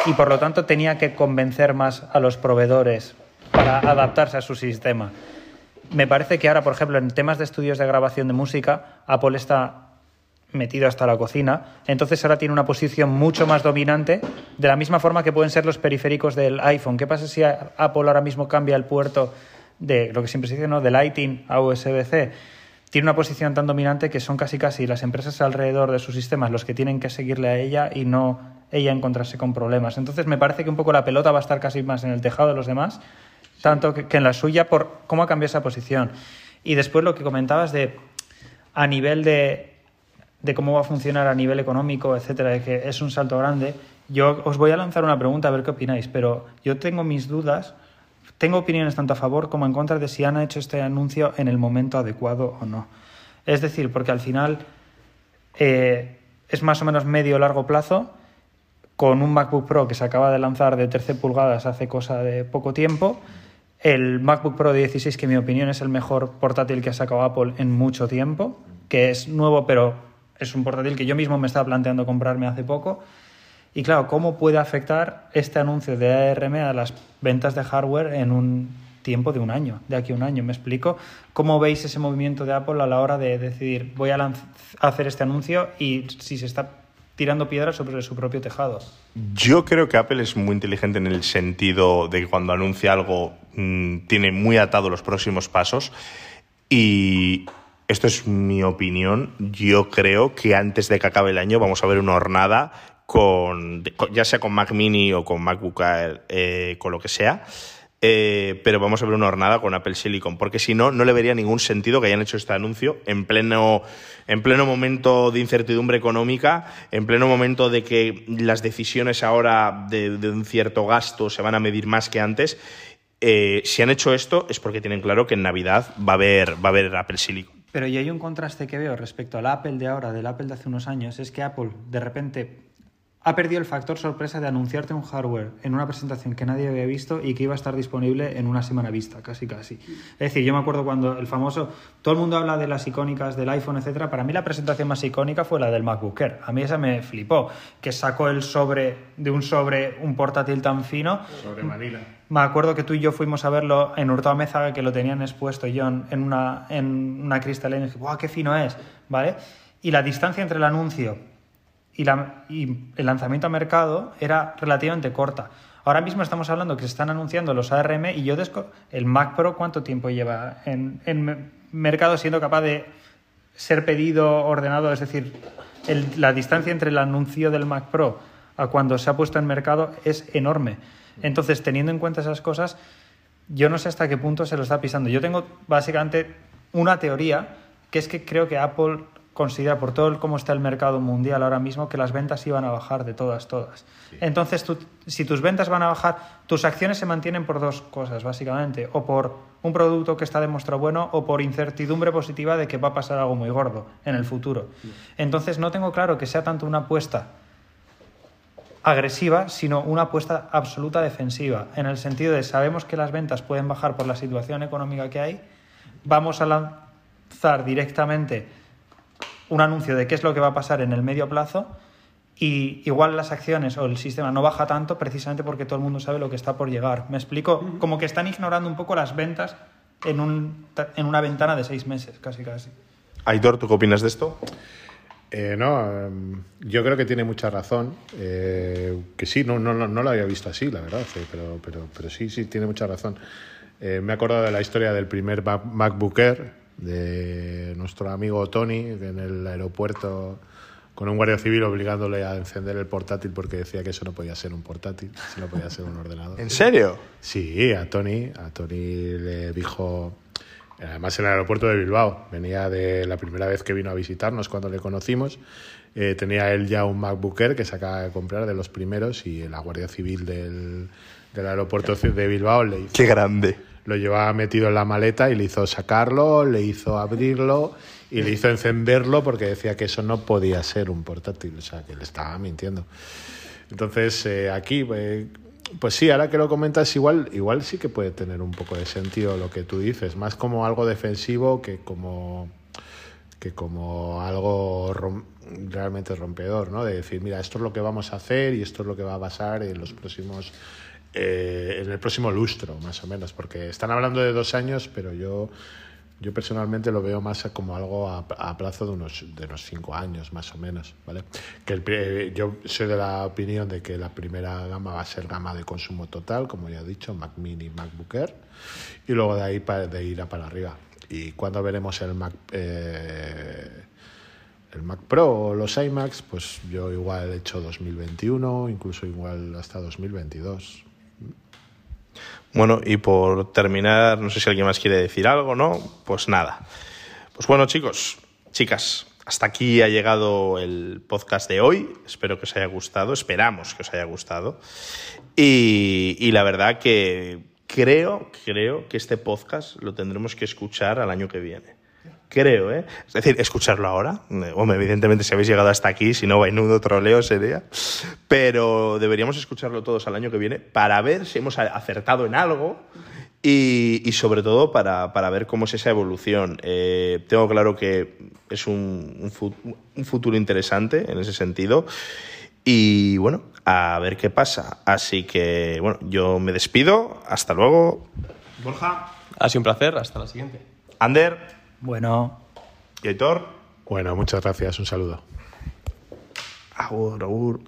Y por lo tanto tenía que convencer más a los proveedores para adaptarse a su sistema. Me parece que ahora, por ejemplo, en temas de estudios de grabación de música, Apple está metido hasta la cocina, entonces ahora tiene una posición mucho más dominante, de la misma forma que pueden ser los periféricos del iPhone. ¿Qué pasa si Apple ahora mismo cambia el puerto de lo que siempre se dice, ¿no? de Lighting a USB-C? Tiene una posición tan dominante que son casi casi las empresas alrededor de sus sistemas los que tienen que seguirle a ella y no ella encontrarse con problemas. Entonces me parece que un poco la pelota va a estar casi más en el tejado de los demás, tanto que, que en la suya por cómo ha cambiado esa posición. Y después lo que comentabas de a nivel de, de cómo va a funcionar a nivel económico, etcétera, de que es un salto grande. Yo os voy a lanzar una pregunta a ver qué opináis, pero yo tengo mis dudas, tengo opiniones tanto a favor como en contra de si han hecho este anuncio en el momento adecuado o no. Es decir, porque al final eh, es más o menos medio o largo plazo. con un MacBook Pro que se acaba de lanzar de 13 pulgadas hace cosa de poco tiempo, el MacBook Pro de 16, que en mi opinión es el mejor portátil que ha sacado Apple en mucho tiempo, que es nuevo, pero es un portátil que yo mismo me estaba planteando comprarme hace poco. Y claro, ¿cómo puede afectar este anuncio de ARM a las ventas de hardware en un tiempo de un año, de aquí a un año? ¿Me explico? ¿Cómo veis ese movimiento de Apple a la hora de decidir, voy a hacer este anuncio y si se está tirando piedras sobre su propio tejado? Yo creo que Apple es muy inteligente en el sentido de que cuando anuncia algo mm, tiene muy atado los próximos pasos y esto es mi opinión. Yo creo que antes de que acabe el año vamos a ver una hornada con, ya sea con Mac Mini o con MacBook Air, eh, con lo que sea. eh, pero vamos a ver una hornada con Apple Silicon, porque si no, no le vería ningún sentido que hayan hecho este anuncio en pleno, en pleno momento de incertidumbre económica, en pleno momento de que las decisiones ahora de, de un cierto gasto se van a medir más que antes. Eh, si han hecho esto es porque tienen claro que en Navidad va a haber, va a haber Apple Silicon. Pero y hay un contraste que veo respecto al Apple de ahora, del Apple de hace unos años, es que Apple de repente ha perdido el factor sorpresa de anunciarte un hardware en una presentación que nadie había visto y que iba a estar disponible en una semana vista, casi casi. Es decir, yo me acuerdo cuando el famoso, todo el mundo habla de las icónicas del iPhone, etcétera, para mí la presentación más icónica fue la del MacBook Air. A mí esa me flipó, que sacó el sobre de un sobre un portátil tan fino Sobre Manila. me acuerdo que tú y yo fuimos a verlo en Hurtado que lo tenían expuesto John en una, en una cristalera y dije, ¡guau, qué fino es! ¿Vale? Y la distancia entre el anuncio y, el lanzamiento a mercado era relativamente corta. Ahora mismo estamos hablando que se están anunciando los ARM y yo el Mac Pro, ¿cuánto tiempo lleva en, en me- mercado siendo capaz de ser pedido, ordenado? Es decir, la distancia entre el anuncio del Mac Pro a cuando se ha puesto en mercado es enorme. Entonces, teniendo en cuenta esas cosas, yo no sé hasta qué punto se lo está pisando. Yo tengo básicamente una teoría, que es que creo que Apple considera, por todo el cómo está el mercado mundial ahora mismo, que las ventas iban a bajar de todas, todas. Entonces, tú- si tus ventas van a bajar, tus acciones se mantienen por dos cosas, básicamente. O por un producto que está demostrado bueno o por incertidumbre positiva de que va a pasar algo muy gordo en el futuro. Entonces, no tengo claro que sea tanto una apuesta agresiva, sino una apuesta absoluta defensiva, en el sentido de sabemos que las ventas pueden bajar por la situación económica que hay, vamos a lanzar directamente un anuncio de qué es lo que va a pasar en el medio plazo y igual las acciones o el sistema no baja tanto precisamente porque todo el mundo sabe lo que está por llegar. ¿Me explico? Como que están ignorando un poco las ventas en, un, en una ventana de seis meses, casi casi. Aitor, ¿tú qué opinas de esto? Eh, no, em, yo creo que tiene mucha razón. eh, que sí, no, no, no, no lo había visto así, la verdad, sí, pero, pero, pero sí, sí, tiene mucha razón. Eh, me he acordado de la historia del primer Mac- MacBook Air, de nuestro amigo Tony, en el aeropuerto con un guardia civil obligándole a encender el portátil porque decía que eso no podía ser un portátil, sino podía ser un ordenador. ¿En serio? Sí, a Tony, a Tony le dijo, además en el aeropuerto de Bilbao, venía de la primera vez que vino a visitarnos cuando le conocimos, eh, tenía él ya un MacBook Air que se acaba de comprar de los primeros y la Guardia Civil del, del aeropuerto de Bilbao le hizo, Qué grande. Lo llevaba metido en la maleta y le hizo sacarlo, le hizo abrirlo y le hizo encenderlo porque decía que eso no podía ser un portátil, o sea, que le estaba mintiendo. Entonces, eh, aquí, eh, pues sí, ahora que lo comentas, igual, igual sí que puede tener un poco de sentido lo que tú dices, más como algo defensivo que como, que como algo realmente rompedor, ¿no? De decir, mira, esto es lo que vamos a hacer y esto es lo que va a pasar en los próximos, eh, en el próximo lustro, más o menos, porque están hablando de dos años, pero yo yo personalmente lo veo más como algo a, plazo de unos, de unos cinco años, más o menos, ¿vale? Que el eh, yo soy de la opinión de que la primera gama va a ser gama de consumo total, como ya he dicho, Mac Mini, MacBook Air, y luego de ahí pa- de ir a para arriba. ¿Y cuando veremos el Mac, eh, el Mac Pro o los iMacs? Pues yo igual he hecho 2021, incluso igual hasta 2022. Bueno, y por terminar, no sé si alguien más quiere decir algo, ¿no? Pues nada. Pues bueno, chicos, chicas, hasta aquí ha llegado el podcast de hoy. Espero que os haya gustado, esperamos que os haya gustado. Y, y la verdad que creo, creo que este podcast lo tendremos que escuchar al año que viene. Creo, ¿eh? Es decir, escucharlo ahora. Eh, Hombre, evidentemente, si habéis llegado hasta aquí, si no, vainudo troleo sería. Pero deberíamos escucharlo todos al año que viene para ver si hemos acertado en algo y, y sobre todo para, para ver cómo es esa evolución. Eh, tengo claro que es un, un un futuro interesante en ese sentido. Y bueno, a ver qué pasa. Así que, bueno, yo me despido. Hasta luego. Borja, Ha sido un placer, hasta la siguiente. Ander Bueno, y Aitor. Bueno, muchas gracias. Un saludo. Agur, agur.